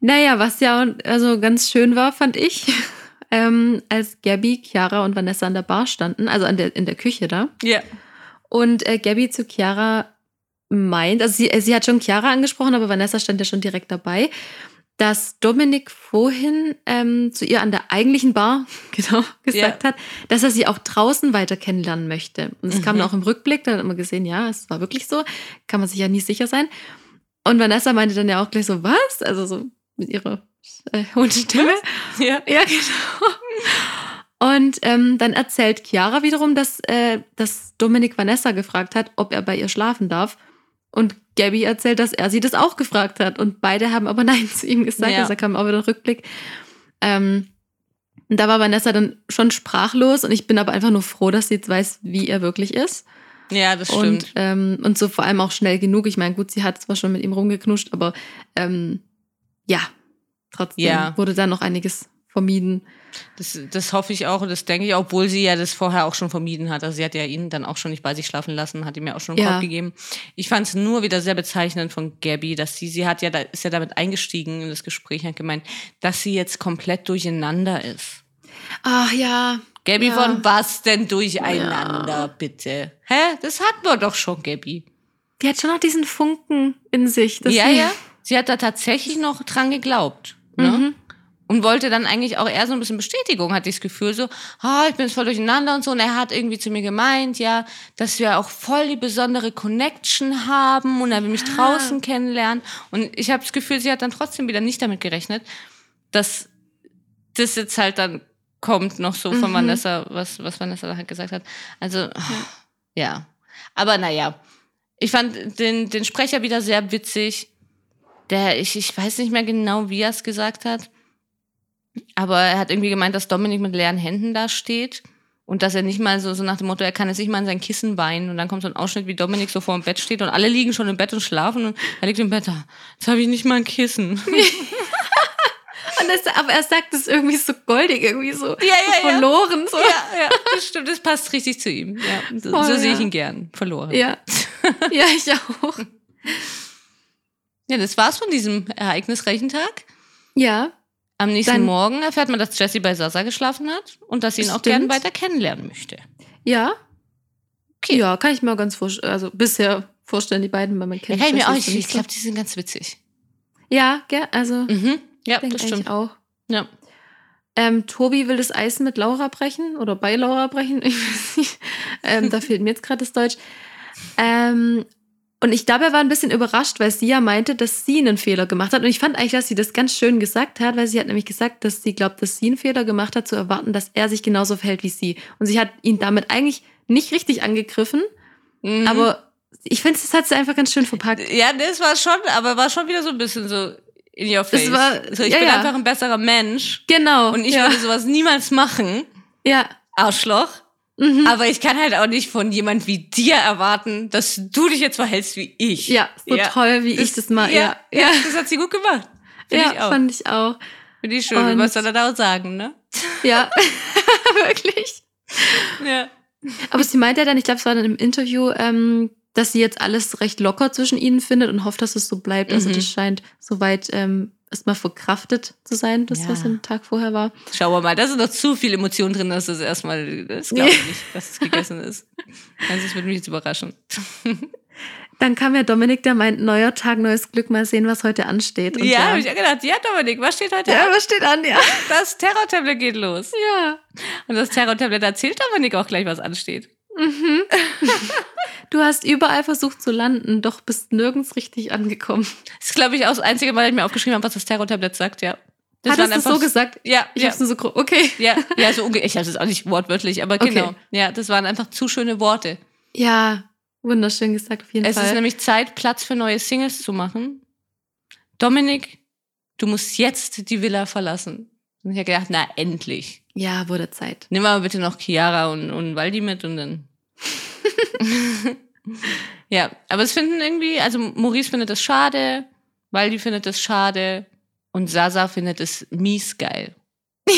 Naja, was ja also ganz schön war, fand ich, ähm, als Gabby, Chiara und Vanessa an der Bar standen, also an der, in der Küche da. Ja. Und äh, Gabby zu Chiara meint, also sie, äh, sie hat schon Chiara angesprochen, aber Vanessa stand ja schon direkt dabei, dass Dominik vorhin ähm, zu ihr an der eigentlichen Bar genau gesagt hat, dass er sie auch draußen weiter kennenlernen möchte. Und das kam Mhm. dann auch im Rückblick, da hat man gesehen, ja, es war wirklich so, kann man sich ja nie sicher sein. Und Vanessa meinte dann ja auch gleich so, was? Also so mit ihrer äh, hohen Stimme. Ja. Ja, genau. Und ähm, dann erzählt Chiara wiederum, dass, äh, dass Dominik Vanessa gefragt hat, ob er bei ihr schlafen darf. Und Gabby erzählt, dass er sie das auch gefragt hat. Und beide haben aber Nein zu ihm gesagt. Ja. Also da kam auch wieder ein Rückblick. Ähm, und da war Vanessa dann schon sprachlos. Und ich bin aber einfach nur froh, dass sie jetzt weiß, wie er wirklich ist. Ja, das Und, stimmt. ähm, und so vor allem auch schnell genug. Ich meine, gut, sie hat zwar schon mit ihm rumgeknuscht, aber ähm, ja, trotzdem Ja. wurde da noch einiges vermieden. Das, das hoffe ich auch und das denke ich, obwohl sie ja das vorher auch schon vermieden hat. Also sie hat ja ihn dann auch schon nicht bei sich schlafen lassen, hat ihm ja auch schon einen Ja. Korb gegeben. Ich fand es nur wieder sehr bezeichnend von Gabby, dass sie, sie hat ja, da ist ja damit eingestiegen in das Gespräch, hat gemeint, dass sie jetzt komplett durcheinander ist. Ach ja. Gabby, Ja. von was denn durcheinander, Ja. bitte? Hä? Das hatten wir doch schon, Gabby. Die hat schon noch diesen Funken in sich. ja, ja. Sie hat da tatsächlich noch dran geglaubt. Ne? Mhm. Und wollte dann eigentlich auch eher so ein bisschen Bestätigung, hatte ich das Gefühl, so, ah, ich bin jetzt voll durcheinander und so. Und er hat irgendwie zu mir gemeint, ja, dass wir auch voll die besondere Connection haben und er will mich draußen kennenlernen. Und ich habe das Gefühl, sie hat dann trotzdem wieder nicht damit gerechnet, dass das jetzt halt dann kommt noch so von Mhm. Vanessa, was, was Vanessa da halt gesagt hat. Also, ja. Aber naja, ich fand den, den Sprecher wieder sehr witzig. Der, ich, ich weiß nicht mehr genau, wie er es gesagt hat. Aber er hat irgendwie gemeint, dass Dominik mit leeren Händen da steht. Und dass er nicht mal so, so nach dem Motto, er kann jetzt nicht mal in sein Kissen weinen. Und dann kommt so ein Ausschnitt, wie Dominik so vor dem Bett steht und alle liegen schon im Bett und schlafen. Und er liegt im Bett da. Jetzt habe ich nicht mal ein Kissen. Und das, aber er sagt es irgendwie so goldig, irgendwie so Ja, ja, ja. verloren. So. ja, ja, das stimmt. Das passt richtig zu ihm. Ja, so, Voll, so sehe ich ihn gern. Verloren. Ja. ja, ich auch. Ja, das war's von diesem ereignisreichen Tag. Ja, Am nächsten Dann- Morgen erfährt man, dass Jessie bei Sasa geschlafen hat und dass sie ihn auch Stimmt. gern weiter kennenlernen möchte. ja. Okay. Ja, kann ich mir auch ganz vorstellen, also bisher vorstellen, die beiden, weil man Ja, kennt kann ich mir auch nicht. Ich glaube, die sind ganz witzig. Ja, gell, also Mhm. Ja, das ich stimmt. auch. Ja. Ähm, Tobi will das Eis mit Laura brechen oder bei Laura brechen. Ich weiß nicht. Ähm, da fehlt mir jetzt gerade das Deutsch. Ähm, und ich glaube, er war ein bisschen überrascht, weil sie ja meinte, dass sie einen Fehler gemacht hat. Und ich fand eigentlich, dass sie das ganz schön gesagt hat, weil sie hat nämlich gesagt, dass sie glaubt, dass sie einen Fehler gemacht hat, zu erwarten, dass er sich genauso verhält wie sie. Und sie hat ihn damit eigentlich nicht richtig angegriffen, Mhm. aber ich finde, das hat sie einfach ganz schön verpackt. Ja, das war schon, aber war schon wieder so ein bisschen so in your face. war- so, ich ja, bin ja. einfach ein besserer Mensch Genau. und ich ja. würde sowas niemals machen. Ja. Arschloch. Mhm. Aber ich kann halt auch nicht von jemand wie dir erwarten, dass du dich jetzt verhältst wie ich. Ja, so Ja. toll, wie ich das mal. Ja, Ja, ja, das hat sie gut gemacht. Finde ja, ich fand ich auch. Finde ich schön. Und- Was soll er da auch sagen, ne? Ja, wirklich. Ja. Aber sie meinte ja dann, ich glaube, es war dann im Interview, ähm, dass sie jetzt alles recht locker zwischen ihnen findet und hofft, dass es so bleibt. Also Mhm. das scheint soweit ähm, erstmal verkraftet zu sein, das, Ja. was am Tag vorher war. Schauen wir mal, da sind noch zu viele Emotionen drin, dass das erstmal, das glaube ich nicht, dass es gegessen ist. Also es würde mich jetzt überraschen. Dann kam ja Dominik, der meint, neuer Tag, neues Glück, mal sehen, was heute ansteht. Und ja, ja, habe ich ja gedacht, ja Dominik, was steht heute ja, an? was steht an? Ja. Das Terror-Tablet geht los. ja. Und das Terror-Tablet erzählt Dominik auch gleich, was ansteht. Mhm. Du hast überall versucht zu landen, doch bist nirgends richtig angekommen. Das ist, glaube ich, auch das einzige Mal, dass ich mir aufgeschrieben habe, was das Terror-Tablet sagt, ja. Das Hattest du es so gesagt? Ja, Ich ja. hab's nur so, gro- okay. Ja, ja, so ich habe es auch nicht wortwörtlich, aber Okay. genau. Ja, das waren einfach zu schöne Worte. Ja, wunderschön gesagt, auf jeden Es Fall. ist nämlich Zeit, Platz für neue Singles zu machen. Dominik, du musst jetzt die Villa verlassen. Und ich habe gedacht, na endlich. Ja, wurde Zeit. Nimm mal bitte noch Chiara und, und Waldi mit und dann. ja, aber es finden irgendwie, also Maurice findet es schade, Waldi findet es schade und Sasa findet es mies geil.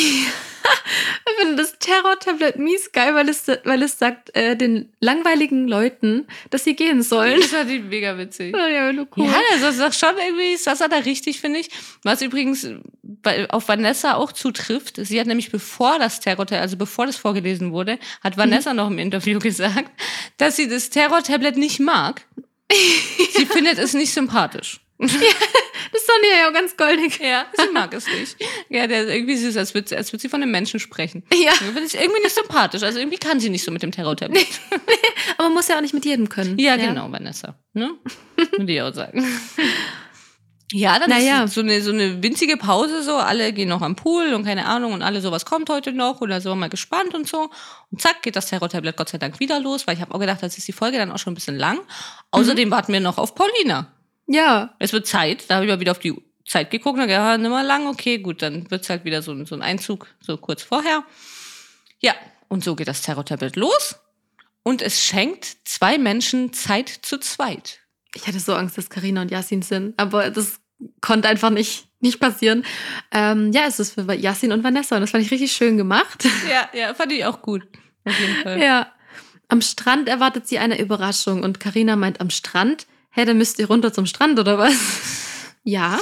Ich finde das Terror-Tablet mies geil, weil es, weil es sagt äh, den langweiligen Leuten, dass sie gehen sollen. Das ich mega witzig. Ja, ja, nur cool. Ja, das ist doch schon irgendwie Sasa da richtig, finde ich. Was übrigens bei, auf Vanessa auch zutrifft. Sie hat nämlich bevor das Terror, also bevor das vorgelesen wurde, hat Vanessa noch im Interview gesagt, dass sie das Terror-Tablet nicht mag. sie findet es nicht sympathisch. Das fand ich ja auch ganz goldig. Ja, sie mag es nicht. Ja, der ist irgendwie süß, als würde, als würde sie von einem Menschen sprechen. Ja, Das ist irgendwie nicht sympathisch. Also irgendwie kann sie nicht so mit dem Terror-Tablet. aber man muss ja auch nicht mit jedem können. Ja, genau, Vanessa. Ne? Würde ich auch sagen. Ja, dann Naja. ist so eine, so eine winzige Pause, so alle gehen noch am Pool und keine Ahnung und alle so, was kommt heute noch oder so, mal gespannt und so. Und zack, geht das Terror-Tablet Gott sei Dank wieder los, weil ich habe auch gedacht, das ist die Folge dann auch schon ein bisschen lang. Außerdem warten wir noch auf Paulina. Ja, Es wird Zeit, da habe ich mal wieder auf die Zeit geguckt und gedacht, ja, nimm mal lang, okay, gut, dann wird's halt wieder so, ein- so ein Einzug, so kurz vorher. Ja, und so geht das Terror-Tablet los und es schenkt zwei Menschen Zeit zu zweit. ich hatte so Angst, dass Karina und Yasin sind, aber das konnte einfach nicht, nicht passieren. Ähm, ja, es ist für Yasin und Vanessa und das fand ich richtig schön gemacht. Ja, ja, fand ich auch gut. Auf jeden Fall. Ja. Am Strand erwartet sie eine Überraschung und Karina meint am Strand, hä, dann müsst ihr runter zum Strand oder was? Ja,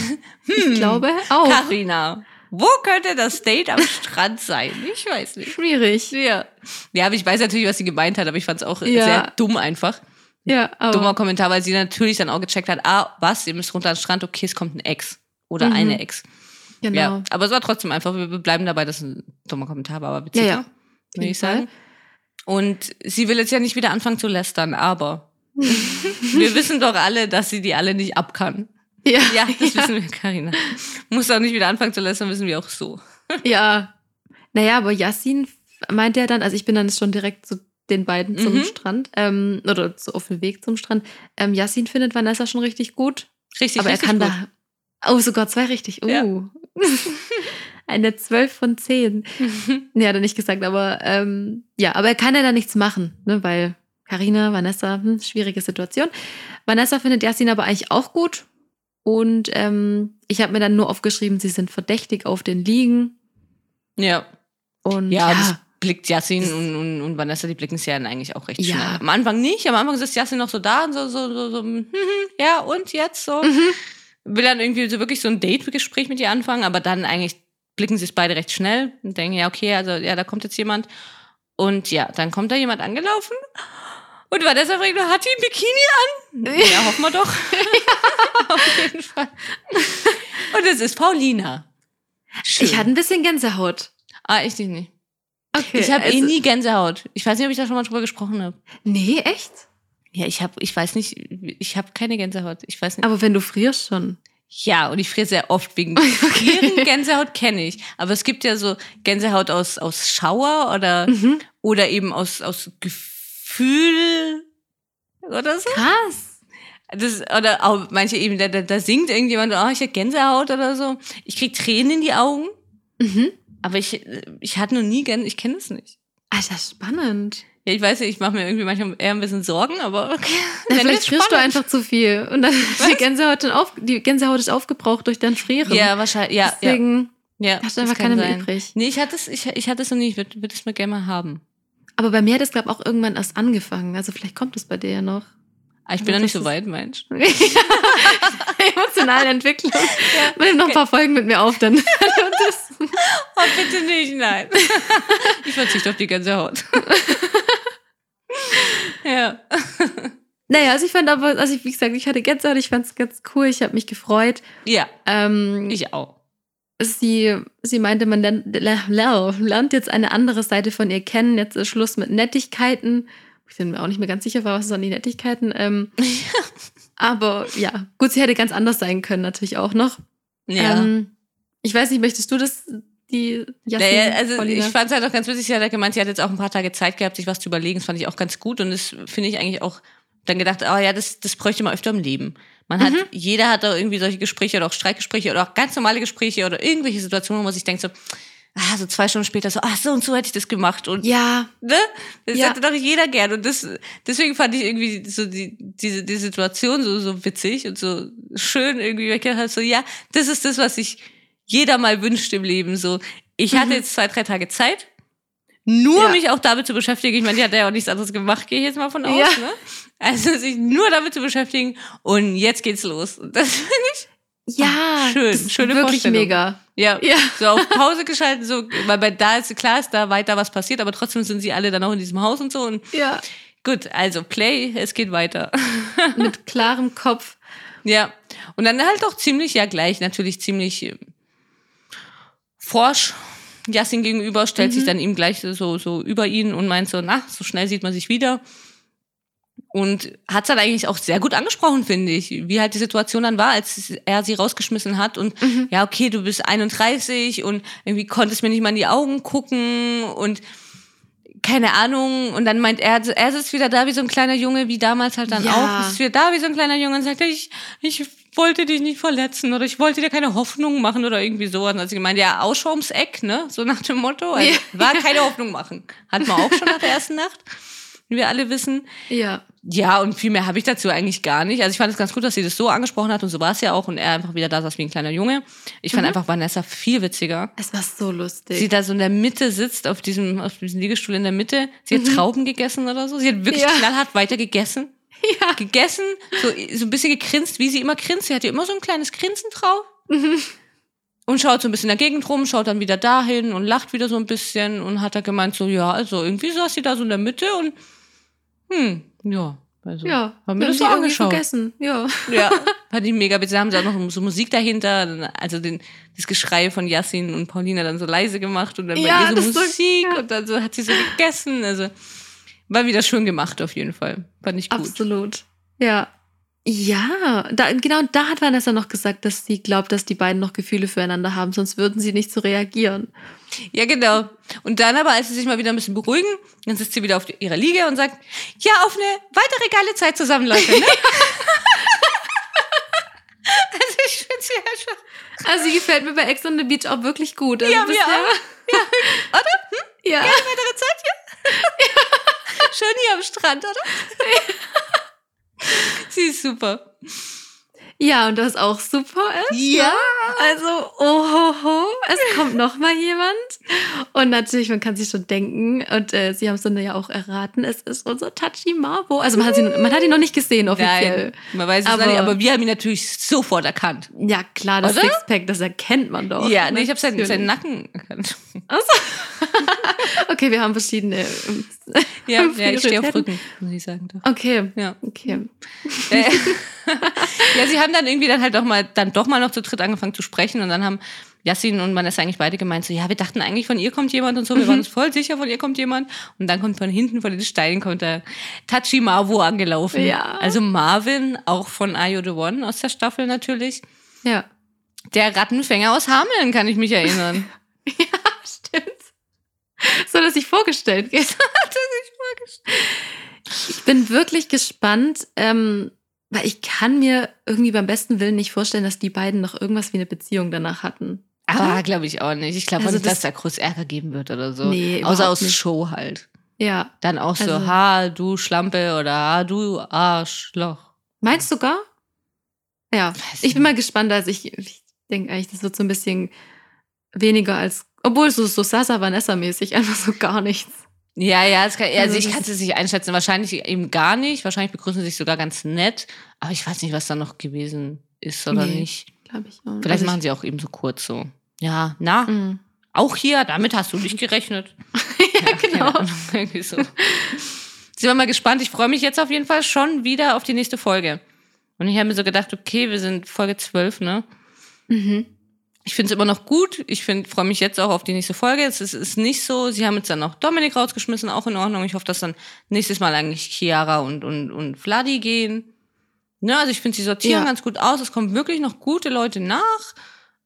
ich glaube auch. Carina, wo könnte das Date am Strand sein? Ich weiß nicht. Schwierig. Ja. Ja, aber ich weiß natürlich, was sie gemeint hat, aber ich fand es auch Ja. sehr dumm einfach. Ja, aber Dummer Kommentar, weil sie natürlich dann auch gecheckt hat, ah, was, ihr müsst runter an den Strand, okay, es kommt ein Ex oder Mhm. eine Ex. Genau. Ja, aber es war trotzdem einfach, wir bleiben dabei, dass es ein dummer Kommentar war, aber witziger, Ja, ja. würde ich sagen. Und sie will jetzt ja nicht wieder anfangen zu lästern, aber wir wissen doch alle, dass sie die alle nicht ab kann. Ja, Ja, das wissen wir, Karina. Muss auch nicht wieder anfangen zu lästern, wissen wir auch so. Ja. Naja, aber Yassin meinte ja dann, also ich bin dann schon direkt zu den beiden zum Mhm. Strand, ähm, oder so auf dem Weg zum Strand. Ähm, Yassin findet Vanessa schon richtig gut, Richtig, aber er richtig kann gut. da. Oh, sogar zwei richtig. Uh. Ja. Eine 12 von 10. Nee, hat er nicht gesagt, aber ähm, ja, aber er kann ja da nichts machen, ne, weil Karina, Vanessa, hm, schwierige Situation. Vanessa findet Yassin aber eigentlich auch gut. Und ähm, ich habe mir dann nur aufgeschrieben, sie sind verdächtig auf den Liegen. Ja. Und Ja, ja, das blickt Yassin und, und, und Vanessa, die blicken es ja eigentlich auch recht Ja. schnell. Am Anfang nicht, am Anfang ist Yassin noch so da und so, so, so, so hm, hm, ja, und jetzt so. Mhm. Will dann irgendwie so wirklich so ein Date-Gespräch mit ihr anfangen, aber dann eigentlich blicken sie es beide recht schnell und denken, ja, okay, also ja, da kommt jetzt jemand. Und ja, dann kommt da jemand angelaufen. Und Vanessa fragt, hat die ein Bikini an? Ja, hoffen wir doch. Auf jeden Fall. Und es ist Paulina. Schön. ich hatte ein bisschen Gänsehaut. ah, ich nicht. Okay. Ich habe eh also- nie Gänsehaut. Ich weiß nicht, ob ich da schon mal drüber gesprochen habe. Nee, echt? Ja, ich habe, ich weiß nicht, ich habe keine Gänsehaut. Ich weiß nicht. Aber wenn du frierst schon. Ja, und ich friere sehr oft wegen frieren. Gänsehaut kenne ich. Aber es gibt ja so Gänsehaut aus, aus Schauer oder, Mhm. oder eben aus, aus Gefühl oder so. Krass. Das, oder auch manche eben, da, da, singt irgendjemand, oh, ich hab Gänsehaut oder so. Ich krieg Tränen in die Augen, Mhm. aber ich, ich hatte noch nie Gänsehaut, ich kenne es nicht. Alter, spannend. Ja, ich weiß nicht, ich mache mir irgendwie manchmal eher ein bisschen Sorgen, aber okay. Na, vielleicht frierst du einfach zu viel. Und dann ist die Gänsehaut, dann auf, die Gänsehaut ist aufgebraucht durch dein Frieren. Ja, wahrscheinlich, ja, Deswegen ja. hast du einfach keine mehr übrig. Nee, ich hatte es, ich, ich hatte es noch nicht, ich würde würd es mir gerne mal haben. Aber bei mir hat es, glaube ich, auch irgendwann erst angefangen. Also vielleicht kommt es bei dir ja noch. Aber ich bin Ja, noch nicht so weit, Mensch. Emotionale Entwicklung. Nimm noch ein paar Folgen mit mir auf, dann. Oh, bitte nicht, nein. Ich verzichte auf die ganze Haut. ja. naja, also ich fand aber, also ich, wie gesagt, ich hatte Gänsehaut, ich fand es ganz cool, ich habe mich gefreut. Ja, Ähm, ich auch. Sie, sie meinte, man lernt, jetzt eine andere Seite von ihr kennen. Jetzt ist Schluss mit Nettigkeiten. Ich bin mir auch nicht mehr ganz sicher, was sind die Nettigkeiten. Ähm, aber ja, gut, sie hätte ganz anders sein können, natürlich auch noch. Ja. Ähm, ich weiß nicht, möchtest du das, die Jasmin, naja, also Paulina? ich fand es halt auch ganz witzig, sie hat gemeint, sie hat jetzt auch ein paar Tage Zeit gehabt, sich was zu überlegen. Das fand ich auch ganz gut und das finde ich eigentlich auch dann gedacht, oh ja, das, das bräuchte man öfter im Leben. Man hat, Mhm. jeder hat da irgendwie solche Gespräche oder auch Streitgespräche oder auch ganz normale Gespräche oder irgendwelche Situationen, wo man sich denkt so, ah, so zwei Stunden später so, ah, so und so hätte ich das gemacht und ja, ne? Das Ja. hätte doch jeder gern. Und das, deswegen fand ich irgendwie so die, diese, die Situation so, so witzig und so schön irgendwie. weil Ich gedacht habe, so, ja, das ist das, was sich jeder mal wünscht im Leben. So, ich hatte Mhm. jetzt zwei, drei Tage Zeit. Nur Ja. mich auch damit zu beschäftigen. Ich meine, die hat ja auch nichts anderes gemacht, gehe ich jetzt mal von aus. Ja. Ne? Also sich nur damit zu beschäftigen und jetzt geht's los. Und das finde ich ja, schön, das ist schöne wirklich Vorstellung. mega. ja, Ja. so auf Pause geschaltet, so, weil bei da ist klar, ist da weiter was passiert, aber trotzdem sind sie alle dann auch in diesem Haus und so. Und Ja, gut, also Play, es geht weiter. mit klarem Kopf. ja. Und dann halt auch ziemlich, ja gleich, natürlich ziemlich ähm, forsch. Yassin gegenüber stellt Mhm. sich dann ihm gleich so, so über ihn und meint so, na, so schnell sieht man sich wieder. Und hat es dann eigentlich auch sehr gut angesprochen, finde ich, wie halt die Situation dann war, als er sie rausgeschmissen hat und Mhm. ja, okay, du bist 31 und irgendwie konntest mir nicht mal in die Augen gucken und keine Ahnung. Und dann meint er, er sitzt wieder da wie so ein kleiner Junge, wie damals halt dann Ja. auch. Sitzt wieder da wie so ein kleiner Junge und sagt, ich, ich wollte dich nicht verletzen oder ich wollte dir keine Hoffnung machen oder irgendwie so. Und hat sie gemeint, ja, Ausschau ums Eck, ne? So nach dem Motto. Also, Ja. war keine Hoffnung machen. Hat man auch schon nach der ersten Nacht, wie wir alle wissen. Ja. Ja, und viel mehr habe ich dazu eigentlich gar nicht. Also ich fand es ganz gut, dass sie das so angesprochen hat und so war es ja auch und er einfach wieder da saß wie ein kleiner Junge. Ich fand Mhm. einfach Vanessa viel witziger. Es war so lustig. Sie da so in der Mitte sitzt, auf diesem, auf diesem Liegestuhl in der Mitte. Sie hat Trauben gegessen oder so. Sie hat wirklich Mhm. Ja. knallhart weiter gegessen. Ja. Gegessen, so, so ein bisschen gegrinst, wie sie immer grinst. Sie hat ja immer so ein kleines Grinsen drauf. Mhm. Und schaut so ein bisschen in der Gegend rum, schaut dann wieder dahin und lacht wieder so ein bisschen und hat da gemeint so, ja, also irgendwie saß sie da so in der Mitte und, hm, ja, also, Ja. haben wir das so angeschaut. vergessen. Ja. Ja, fand ich mega. Da haben sie auch noch so Musik dahinter, also den, das Geschrei von Yassin und Paulina dann so leise gemacht und dann Ja, bei ihr so ist so- Musik ja. und dann so hat sie so gegessen. Also war wieder schön gemacht auf jeden Fall. Fand ich gut. Absolut. Ja. Ja, da, genau da hat Vanessa noch gesagt, dass sie glaubt, dass die beiden noch Gefühle füreinander haben, sonst würden sie nicht so reagieren. Ja, genau. Und dann aber, als sie sich mal wieder ein bisschen beruhigen, dann sitzt sie wieder auf ihrer Liege und sagt, ja, auf eine weitere geile Zeit zusammen, Leute. Ne? also ich finde sie ja schon. Also sie gefällt mir bei Ex on the Beach auch wirklich gut. Also Ja, mir auch. Oder? Hm? Ja. Weitere Zeit, ja? Schön hier am Strand, oder? sie ist super. ja, und das auch super ist. Ja. Also, ohoho, es kommt noch mal jemand. Und natürlich, man kann sich schon denken, und äh, sie haben es dann ja auch erraten, es ist unser Tachi Marvo. Also man hat, sie, man hat ihn noch nicht gesehen offiziell. Nein, man weiß es Aber- nicht, aber wir haben ihn natürlich sofort erkannt. Ja, klar, das Oder? Sixpack, das erkennt man doch. ja, nee, ich habe seinen, seinen Nacken erkannt. Achso. okay, wir haben verschiedene. ähm, Ja, ja ich stehe auf. Rücken, muss ich sagen. Doch. Okay, Ja. okay. Äh, ja, sie haben dann irgendwie dann halt doch mal, dann doch mal noch zu dritt angefangen zu sprechen und dann haben Yassin und Vanessa eigentlich beide gemeint so, ja, wir dachten eigentlich von ihr kommt jemand und so, wir waren uns voll sicher, von ihr kommt jemand und dann kommt von hinten von den Steinen kommt der Tachi Marvo angelaufen. Ja. Also Marvin, auch von Are You The One aus der Staffel natürlich. Ja. Der Rattenfänger aus Hameln, kann ich mich erinnern. Ja. So hat er sich vorgestellt. gell? Ich bin wirklich gespannt, ähm, weil ich kann mir irgendwie beim besten Willen nicht vorstellen, dass die beiden noch irgendwas wie eine Beziehung danach hatten. Aber glaube ich auch nicht. Ich glaube Also nicht, dass das- da groß Ärger geben wird oder so. Nee, Außer aus nicht. Show halt. Ja. Dann auch so, Also- ha, du Schlampe oder ha, du Arschloch. Meinst du gar? Ja. Ich bin mal gespannt. Also ich, ich denke eigentlich, das wird so ein bisschen weniger als, obwohl so, so Sasa Vanessa-mäßig, einfach so gar nichts. Ja, ja, kann, also Also ich das- kann es nicht einschätzen. Wahrscheinlich eben gar nicht. Wahrscheinlich begrüßen sie sich sogar ganz nett. Aber ich weiß nicht, was da noch gewesen ist oder Nee. nicht. Glaube ich auch. Vielleicht Also machen sie auch eben so kurz so. Ja, na, Mm. auch hier, damit hast du nicht gerechnet. ja, genau. Ahnung, irgendwie so. Sind wir mal gespannt. Ich freue mich jetzt auf jeden Fall schon wieder auf die nächste Folge. Und ich habe mir so gedacht, okay, wir sind Folge 12, ne? Mhm. Ich finde es immer noch gut. Ich freue mich jetzt auch auf die nächste Folge. Es ist, ist nicht so, sie haben jetzt dann noch Dominik rausgeschmissen, auch in Ordnung. Ich hoffe, dass dann nächstes Mal eigentlich Chiara und, und, und Vladi gehen. Ne, also ich finde, sie sortieren Ja. ganz gut aus. Es kommen wirklich noch gute Leute nach.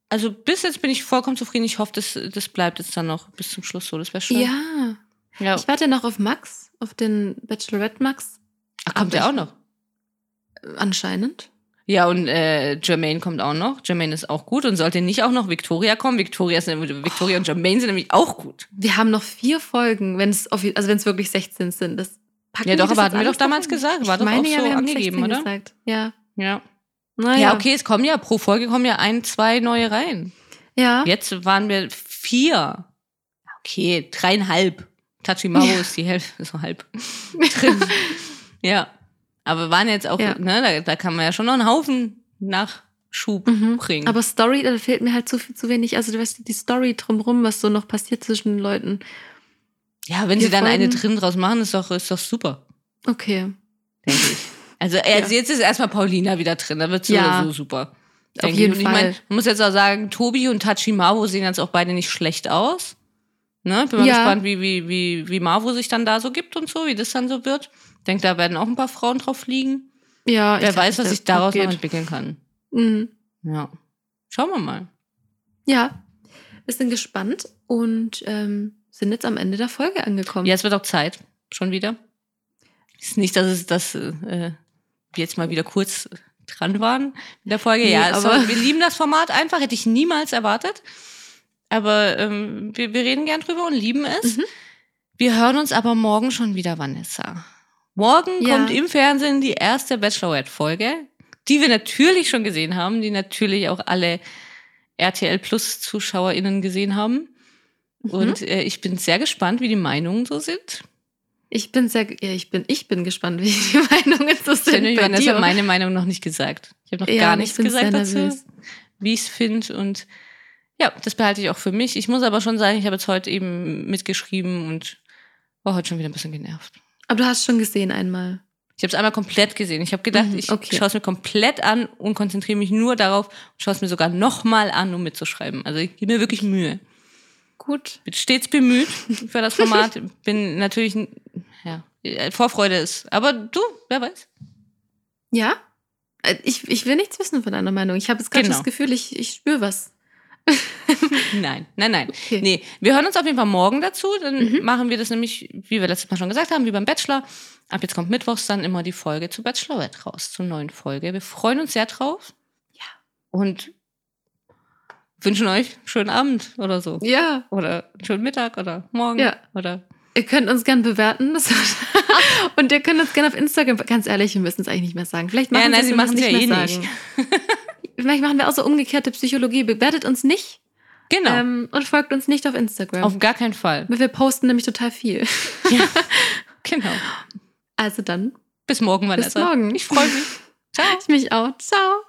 Also bis jetzt bin ich vollkommen zufrieden. Ich hoffe, das, das bleibt jetzt dann noch bis zum Schluss so. Das wäre schön. Ja. ja. Ich warte noch auf Max, auf den Bachelorette Max. Ach, kommt der auch noch? Anscheinend. Ja, und äh, Jermaine kommt auch noch. Jermaine ist auch gut. Und sollte nicht auch noch Victoria kommen? Victoria, ist, Victoria und Jermaine sind nämlich auch gut. Wir haben noch vier Folgen, wenn es also wenn es wirklich 16 sind. Das packen Ja, doch, aber hatten wir doch damals rein? gesagt. War Ich doch meine auch ja, so wir haben angegeben, 16 oder? Gesagt. Ja. Ja. Naja. Ja, okay, es kommen ja pro Folge kommen ja ein, zwei neue rein. Ja. Jetzt waren wir vier. Okay, dreieinhalb. Tachimaro Ja. ist die Hälfte, so halb drin. ja. Aber waren jetzt auch, Ja. ne, da, da kann man ja schon noch einen Haufen Nachschub Mhm. bringen. Aber Story, da fehlt mir halt zu, viel- zu wenig. Also, du weißt, die Story drumrum, was so noch passiert zwischen den Leuten. ja, wenn wir sie dann eine drin draus machen, ist doch, ist doch super, Okay. denke ich. Also, also jetzt ist erstmal Paulina wieder drin, da wird so Ja. so super. Auf jeden ich. Und ich meine, Fall. man muss jetzt auch sagen, Tobi und Tachi Marvo sehen jetzt auch beide nicht schlecht aus. Ne? Ich bin mal Ja. gespannt, wie, wie, wie, wie Marvo sich dann da so gibt und so, wie das dann so wird. Ich denke, da werden auch ein paar Frauen drauf fliegen. Ja, Wer weiß, was sich daraus noch entwickeln kann. Mhm. Ja. Schauen wir mal. Ja, wir sind gespannt und ähm, sind jetzt am Ende der Folge angekommen. Ja, es wird auch Zeit. Schon wieder. Ist nicht, dass es das äh, wir jetzt mal wieder kurz dran waren in der Folge. Nee, ja, aber- aber wir lieben das Format einfach, hätte ich niemals erwartet. Aber ähm, wir, wir reden gern drüber und lieben es. Mhm. Wir hören uns aber morgen schon wieder, Vanessa. Morgen Ja. kommt im Fernsehen die erste Bachelorette-Folge, die wir natürlich schon gesehen haben, die natürlich auch alle RTL Plus ZuschauerInnen gesehen haben. Mhm. Und äh, ich bin sehr gespannt, wie die Meinungen so sind. Ich bin sehr, ja, ich bin, ich bin gespannt, wie die Meinungen so Ich habe sind. bei Vanessa dir. meine Meinung noch nicht gesagt. Ich habe noch Ja, gar nichts ich gesagt dazu, nervös. wie ich es finde. Und ja, das behalte ich auch für mich. Ich muss aber schon sagen, ich habe jetzt heute eben mitgeschrieben und war heute schon wieder ein bisschen genervt. Aber du hast schon gesehen einmal. Ich habe es einmal komplett gesehen. Ich habe gedacht, Mhm, ich okay. schaue es mir komplett an und konzentriere mich nur darauf und schaue es mir sogar nochmal an, um mitzuschreiben. Also ich gebe mir wirklich Mühe. Gut. Bin stets bemüht für das Format. Bin natürlich, ja, äh, Vorfreude ist. Aber du, wer weiß. Ja? Äh, Ich, ich will nichts wissen von deiner Meinung. Ich habe jetzt gerade Genau. das Gefühl, ich, ich spüre was. Nein, nein, nein. Okay. Nee, wir hören uns auf jeden Fall morgen dazu. Dann Mhm. machen wir das nämlich, wie wir letztes Mal schon gesagt haben, wie beim Bachelor. Ab jetzt kommt mittwochs dann immer die Folge zu Bachelorette raus, zur neuen Folge. Wir freuen uns sehr drauf. Ja. Und wünschen euch einen schönen Abend oder so. Ja. Oder einen schönen Mittag oder morgen. Ja. Oder Ihr könnt uns gern bewerten. Und ihr könnt uns gerne auf Instagram, ganz ehrlich, wir müssen es eigentlich nicht mehr sagen. Vielleicht machen Ja, nein, sie wir es ja eh mehr nicht. sagen. Vielleicht machen wir auch so umgekehrte Psychologie. Bewertet uns nicht genau. ähm, und folgt uns nicht auf Instagram. auf gar keinen Fall. Weil wir posten nämlich total viel. Genau. Also dann, Bis morgen, Vanessa. morgen. Ich freue mich. Ciao. ich mich auch. Ciao.